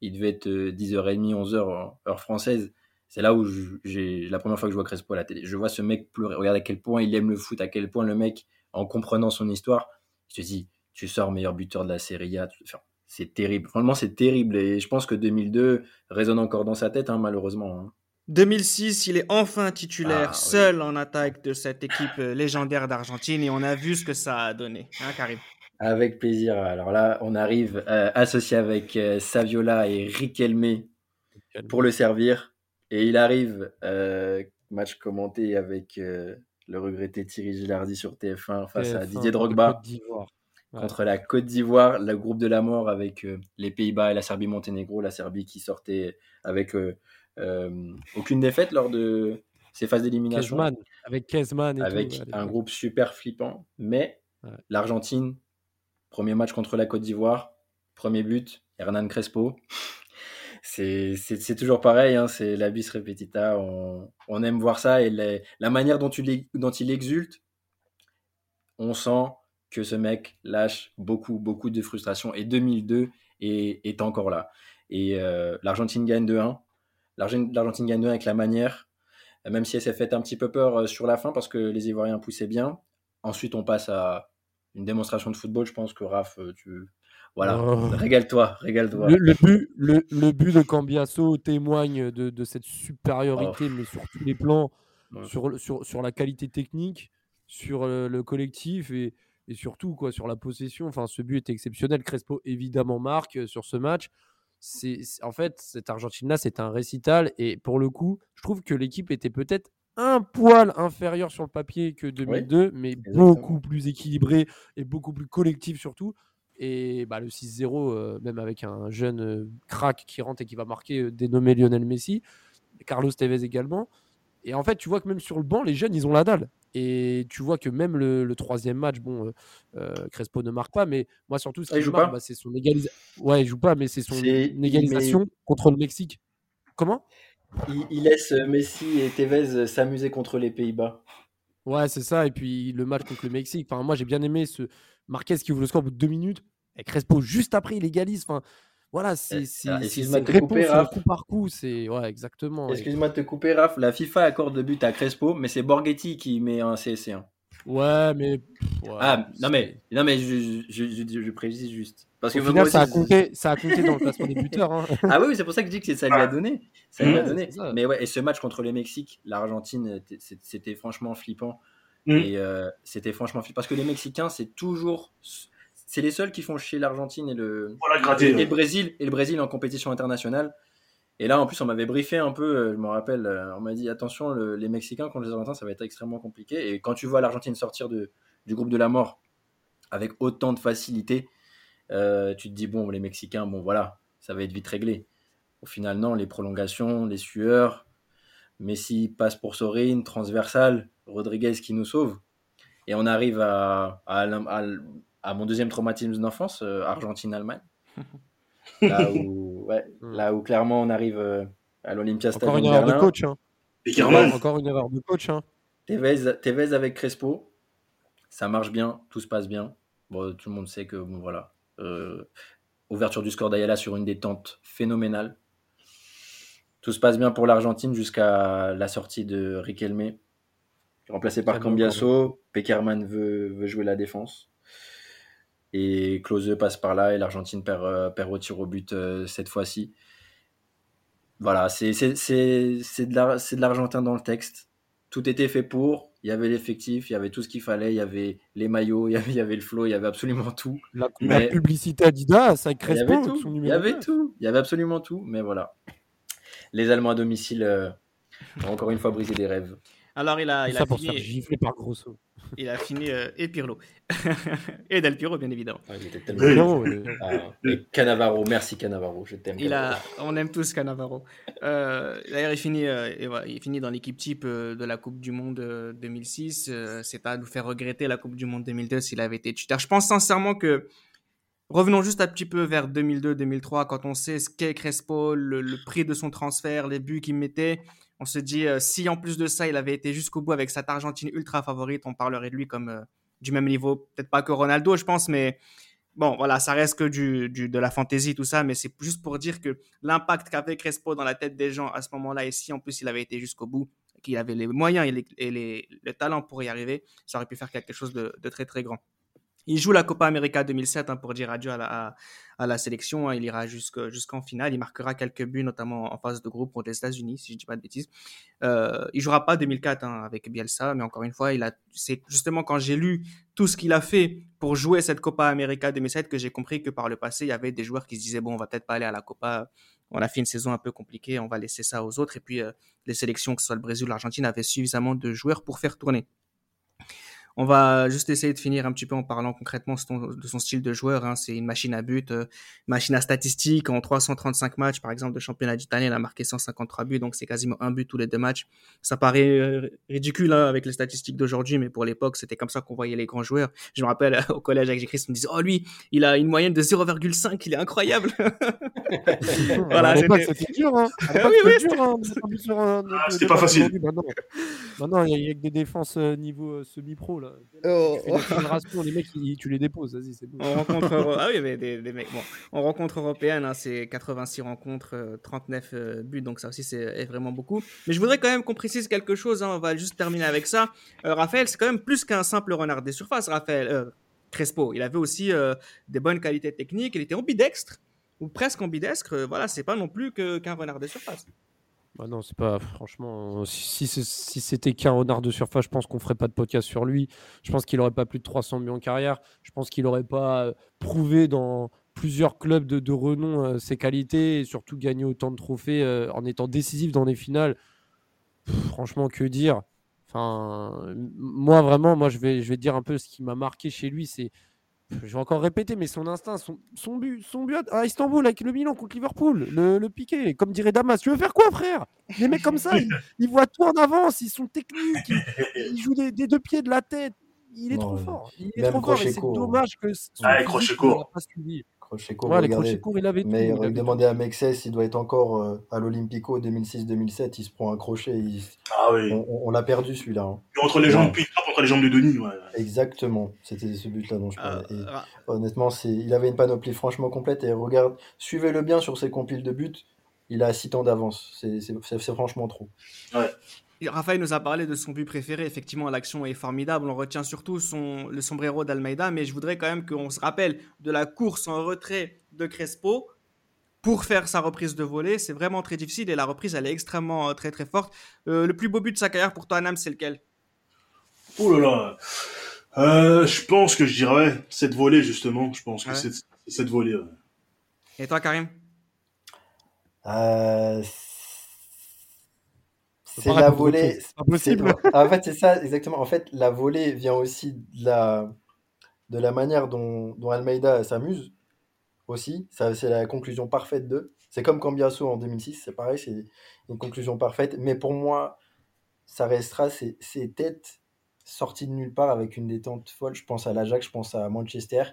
Il devait être euh, 10h30, 11h heure française. C'est là où j'ai la première fois que je vois Crespo à la télé. Je vois ce mec pleurer. Regarde à quel point il aime le foot, à quel point le mec, en comprenant son histoire, je te dis, tu sors meilleur buteur de la Serie A. enfin, c'est terrible. Franchement, c'est terrible. Et je pense que 2002 résonne encore dans sa tête, hein, malheureusement. hein. 2006, il est enfin titulaire, Ah, oui. seul en attaque de cette équipe euh, légendaire d'Argentine. Et on a vu ce que ça a donné. Hein, Karim? Avec plaisir. Alors là, on arrive euh, associé avec euh, Saviola et Riquelme pour le servir. Et il arrive, euh, match commenté avec euh, le regretté Thierry Gilardi sur TF1 face à TF1, Didier Drogba. Ouais. contre la Côte d'Ivoire, le groupe de la mort avec euh, les Pays-Bas et la Serbie-Monténégro. La Serbie qui sortait avec euh, aucune défaite lors de ces phases d'élimination avec Kezman et avec tout. un groupe super flippant. Mais Ouais. l'Argentine, premier match contre la Côte d'Ivoire, premier but, Hernan Crespo. C'est toujours pareil, hein, c'est la bis repetita. On, on aime voir ça et les- la manière dont, tu l'ex- dont il exulte, on sent que ce mec lâche beaucoup, beaucoup de frustration. Et 2002 est, est encore là. Et euh, l'Argentine gagne 2-1. L'Argentine gagne 2-1 avec la manière, même si elle s'est fait un petit peu peur euh, sur la fin parce que les Ivoiriens poussaient bien. Ensuite, on passe à une démonstration de football. Je pense que Raph, euh, tu. Voilà, Oh. régale-toi, régale-toi. Le, le but, le, le but de Cambiasso témoigne de, de cette supériorité, mais sur tous les plans, Ouais. sur, le- sur, sur la qualité technique, sur euh, le collectif et, et surtout quoi, sur la possession. Enfin, ce but est exceptionnel. Crespo, évidemment, marque euh, sur ce match. C'est, en fait, cette Argentine-là, c'est un récital. Et pour le coup, je trouve que l'équipe était peut-être un poil inférieure sur le papier que 2002, mais exactement. beaucoup plus équilibrée et beaucoup plus collective surtout. Et bah, le 6-0, euh, même avec un jeune euh, crack qui rentre et qui va marquer, euh, dénommé Lionel Messi, Carlos Tevez également. Et en fait, tu vois que même sur le banc, les jeunes, ils ont la dalle. Et tu vois que même le, troisième match, bon, Crespo ne marque pas, mais moi surtout, ce ah, qui marque, bah, c'est son égalisation. Ouais, il joue pas, mais c'est son égalisation contre le Mexique. Comment? Il, laisse Messi et Tevez s'amuser contre les Pays-Bas. Ouais, c'est ça. Et puis le match contre le Mexique. Enfin, moi, j'ai bien aimé ce Marquez qui ouvre le score au bout de deux minutes. Et Crespo, juste après, il égalise. Enfin, voilà, c'est cette réponse coup par coup. C'est ouais, exactement. Excuse-moi de te couper, Raph. La FIFA accorde le but à Crespo, mais c'est Borghetti qui met un CSC1. Ouais, mais. ah, non, mais, non, mais je, je, je, précise juste. Parce que final, ça, a compté, ça a compté dans le classement des buteurs. Hein. ah oui, c'est pour ça que je dis que ça lui a donné. Ça lui a donné. Mais ouais, et ce match contre le Mexique, l'Argentine, c'était franchement flippant. Mm. Et euh, c'était franchement flippant. Parce que les Mexicains, c'est toujours c'est les seuls qui font chier l'Argentine et le, et, le Brésil et le Brésil en compétition internationale. Et là, en plus, on m'avait briefé un peu, euh, je me rappelle, euh, on m'a dit attention, les Mexicains contre les Argentins, ça va être extrêmement compliqué. Et quand tu vois l'Argentine sortir de, du groupe de la mort avec autant de facilité, euh, tu te dis bon, les Mexicains, bon voilà, ça va être vite réglé. Au final, non, les prolongations, les sueurs, Messi passe pour Sorin, transversal, Rodriguez qui nous sauve. Et on arrive à, à, à, à mon deuxième traumatisme d'enfance, euh, Argentine-Allemagne. (laughs) là, où, ouais, hmm. là où clairement on arrive euh, à l'Olympia Stadium. Encore une erreur de coach. Hein. Encore une erreur de coach. Hein. Tevez, avec Crespo, ça marche bien, tout se passe bien. Bon, tout le monde sait que bon, voilà. Euh, ouverture du score d'Ayala sur une détente phénoménale. Tout se passe bien pour l'Argentine jusqu'à la sortie de Riquelme, remplacé par Cambiaso. Peckerman veut, veut jouer la défense. Et Klose passe par là et l'Argentine perd, euh, perd au tir au but euh, cette fois-ci. Voilà, c'est de l'Argentin dans le texte. Tout était fait pour. Il y avait l'effectif, il y avait tout ce qu'il fallait. Il y avait les maillots, il y avait, il y avait le flow, il y avait absolument tout. La, publicité Adidas, ça crée il y avait tout. il y avait tout. Il y avait absolument tout. Mais voilà. Les Allemands à domicile euh, ont encore une fois brisé des rêves. Alors il a, il a fini... par Grosso. Il a fini euh, et Pirlo. (laughs) et Del Piro, bien évidemment. Ah, il était tellement... Ah, et Canavaro, merci Canavaro, je t'aime. Il a... On aime tous Canavaro. Euh, D'ailleurs, il, finit, euh, et voilà, il finit dans l'équipe type euh, de la Coupe du Monde 2006. C'est pas à nous faire regretter la Coupe du Monde 2002 s'il avait été tuteur. Je pense sincèrement que Revenons juste un petit peu vers 2002-2003, quand on sait ce qu'est Crespo, le, le, prix de son transfert, les buts qu'il mettait. On se dit, euh, si en plus de ça, il avait été jusqu'au bout avec cette Argentine ultra favorite, on parlerait de lui comme euh, du même niveau. Peut-être pas que Ronaldo, je pense, mais bon, voilà, ça reste que du, de la fantaisie, tout ça, mais c'est juste pour dire que l'impact qu'avait Crespo dans la tête des gens à ce moment-là, et si en plus il avait été jusqu'au bout, qu'il avait les moyens et, les, le talent pour y arriver, ça aurait pu faire quelque chose de très très grand. Il joue la Copa América 2007 hein, pour dire adieu à la, sélection. Hein. Il ira jusqu'en finale. Il marquera quelques buts, notamment en phase de groupe contre les États-Unis, si je ne dis pas de bêtises. Euh, il jouera pas 2004 hein, avec Bielsa, mais encore une fois. C'est justement quand j'ai lu tout ce qu'il a fait pour jouer cette Copa América 2007 que j'ai compris que par le passé, il y avait des joueurs qui se disaient bon, on va peut-être pas aller à la Copa. On a fait une saison un peu compliquée, on va laisser ça aux autres. Et puis euh, les sélections, que ce soit le Brésil ou l'Argentine, avaient suffisamment de joueurs pour faire tourner. On va juste essayer de finir un petit peu en parlant concrètement de son style de joueur. Hein. C'est une machine à but, euh, machine à statistiques. En 335 matchs, par exemple, de championnat d'Italie, il a marqué 153 buts, donc c'est quasiment un but tous les deux matchs. Ça paraît euh, ridicule hein, avec les statistiques d'aujourd'hui, mais pour l'époque, c'était comme ça qu'on voyait les grands joueurs. Je me rappelle (laughs) au collège avec Jésus, on me disait, oh lui, il a une moyenne de 0,5, il est incroyable. (laughs) (laughs) voilà, c'était dur. Hein. Ah, oui, oui, c'était pas facile. Maintenant, il y, a que des défenses euh, niveau semi-pro là. Oh, oh. les mecs, tu les déposes, vas-y, c'est bon. On rencontre, (laughs) ah oui, mais des, mecs, bon, on rencontre européenne, hein, c'est 86 rencontres, 39 euh, euh, buts, donc ça aussi c'est vraiment beaucoup. Mais je voudrais quand même qu'on précise quelque chose, hein, on va juste terminer avec ça. Euh, Raphaël, c'est quand même plus qu'un simple renard des surfaces, Raphaël. Crespo, il avait aussi des bonnes qualités techniques, il était ambidextre, ou presque ambidextre, voilà, c'est pas non plus qu'un renard des surfaces. Bah non, c'est pas franchement. Si, si c'était qu'un renard de surface, je pense qu'on ferait pas de podcast sur lui. Je pense qu'il aurait pas plus de 300 millions en carrière. Je pense qu'il aurait pas euh, prouvé dans plusieurs clubs de, renom euh, ses qualités et surtout gagné autant de trophées euh, en étant décisif dans les finales. franchement, que dire Enfin, moi vraiment, moi je vais, je vais dire un peu ce qui m'a marqué chez lui, c'est je vais encore répéter, mais son instinct, son, son but, son but à Istanbul avec le Milan contre Liverpool, le, le piqué, comme dirait Damas, tu veux faire quoi, frère? Les mecs comme ça, ils, ils voient tout en avance, ils sont techniques, ils, (laughs) ils jouent des, des deux pieds de la tête. Il est Non, trop fort. Il est trop fort et c'est dommage que son Ouais, physique, court. pas suivi. Crochet court, Ouais, les crochets courts, il avait tout. Mais il avait tout. demandez à Mexès, il doit être encore euh, à l'Olympico 2006-2007, il se prend un crochet, il- Ah oui. on, on- on l'a perdu celui-là. hein. Entre les jambes Ouais. de Peter, entre les jambes de Denis, ouais. Exactement, c'était ce but-là dont je Euh, parlais. Et ra- honnêtement, c'est, il avait une panoplie franchement complète et regarde, suivez-le bien sur ses compiles de buts, il a 6 temps d'avance, c'est, c'est, c'est- c'est franchement trop. Raphaël nous a parlé de son but préféré. Effectivement, l'action est formidable. On retient surtout son, le sombrero d'Almeida, mais je voudrais quand même qu'on se rappelle de la course en retrait de Crespo pour faire sa reprise de volée. C'est vraiment très difficile et la reprise, elle est extrêmement euh, très très forte. Euh, le plus beau but de sa carrière pour Tottenham, c'est lequel? Oh là là. Euh, je pense que je dirais cette volée, justement. Je pense que Ouais. c'est c'est cette volée. ouais. Et toi, Karim? Euh, c'est la volée. c'est possible. c'est- En fait, c'est ça, exactement. En fait, la volée vient aussi de la, de la manière dont, dont Almeida s'amuse aussi. C'est la conclusion parfaite d'eux. C'est comme Cambiasso en 2006, c'est pareil, c'est une conclusion parfaite. Mais pour moi, ça restera ces, ces têtes sorties de nulle part avec une détente folle. Je pense à l'Ajax, je pense à Manchester.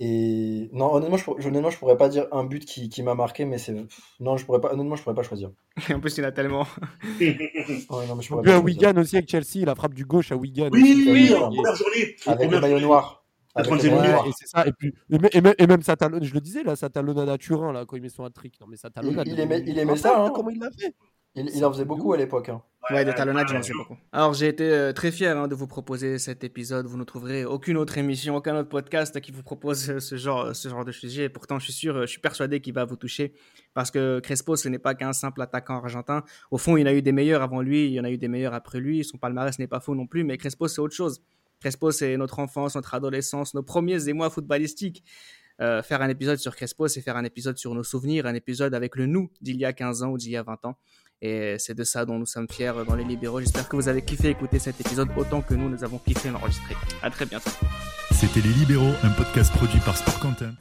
Et non, honnêtement, je, pour- honnêtement, je pourrais pas dire un but qui, qui m'a marqué, mais c'est. Non, je pourrais pas, honnêtement, je pourrais pas choisir. (laughs) En plus, il y en a tellement. (laughs) Ouais, non, mais je pourrais à. Wigan aussi avec Chelsea, la frappe du gauche à Wigan. Oui, aussi, oui, il- première journée. Avec le maillot noir. Avec le 90e maillot Ouais, noir. et c'est ça. Et puis, et même, et même- et même sa talonne, je le disais là, sa talonnade à Turin là, quand il met son hat-trick. Non mais sa talonnade. il aimait- il aimait ça, hein. Comment il l'a fait Il, il en faisait beaucoup à l'époque. hein. Ouais, des talonnades, j'en sais beaucoup. Alors, j'ai été euh, très fier hein, de vous proposer cet épisode. Vous ne trouverez aucune autre émission, aucun autre podcast qui vous propose euh, ce genre, ce genre de sujet. Et pourtant, je suis sûr, euh, je suis persuadé qu'il va vous toucher parce que Crespo, ce n'est pas qu'un simple attaquant argentin. Au fond, il y en a eu des meilleurs avant lui, il y en a eu des meilleurs après lui. Son palmarès n'est pas faux non plus, mais Crespo, c'est autre chose. Crespo, c'est notre enfance, notre adolescence, nos premiers émois footballistiques. Euh, faire un épisode sur Crespo, c'est faire un épisode sur nos souvenirs, un épisode avec le nous d'il y a 15 ans ou d'il y a 20 ans. Et c'est de ça dont nous sommes fiers dans les libéraux. J'espère que vous avez kiffé écouter cet épisode autant que nous, nous avons kiffé l'enregistrer. À très bientôt. C'était Les Libéraux, un podcast produit par Sport Content.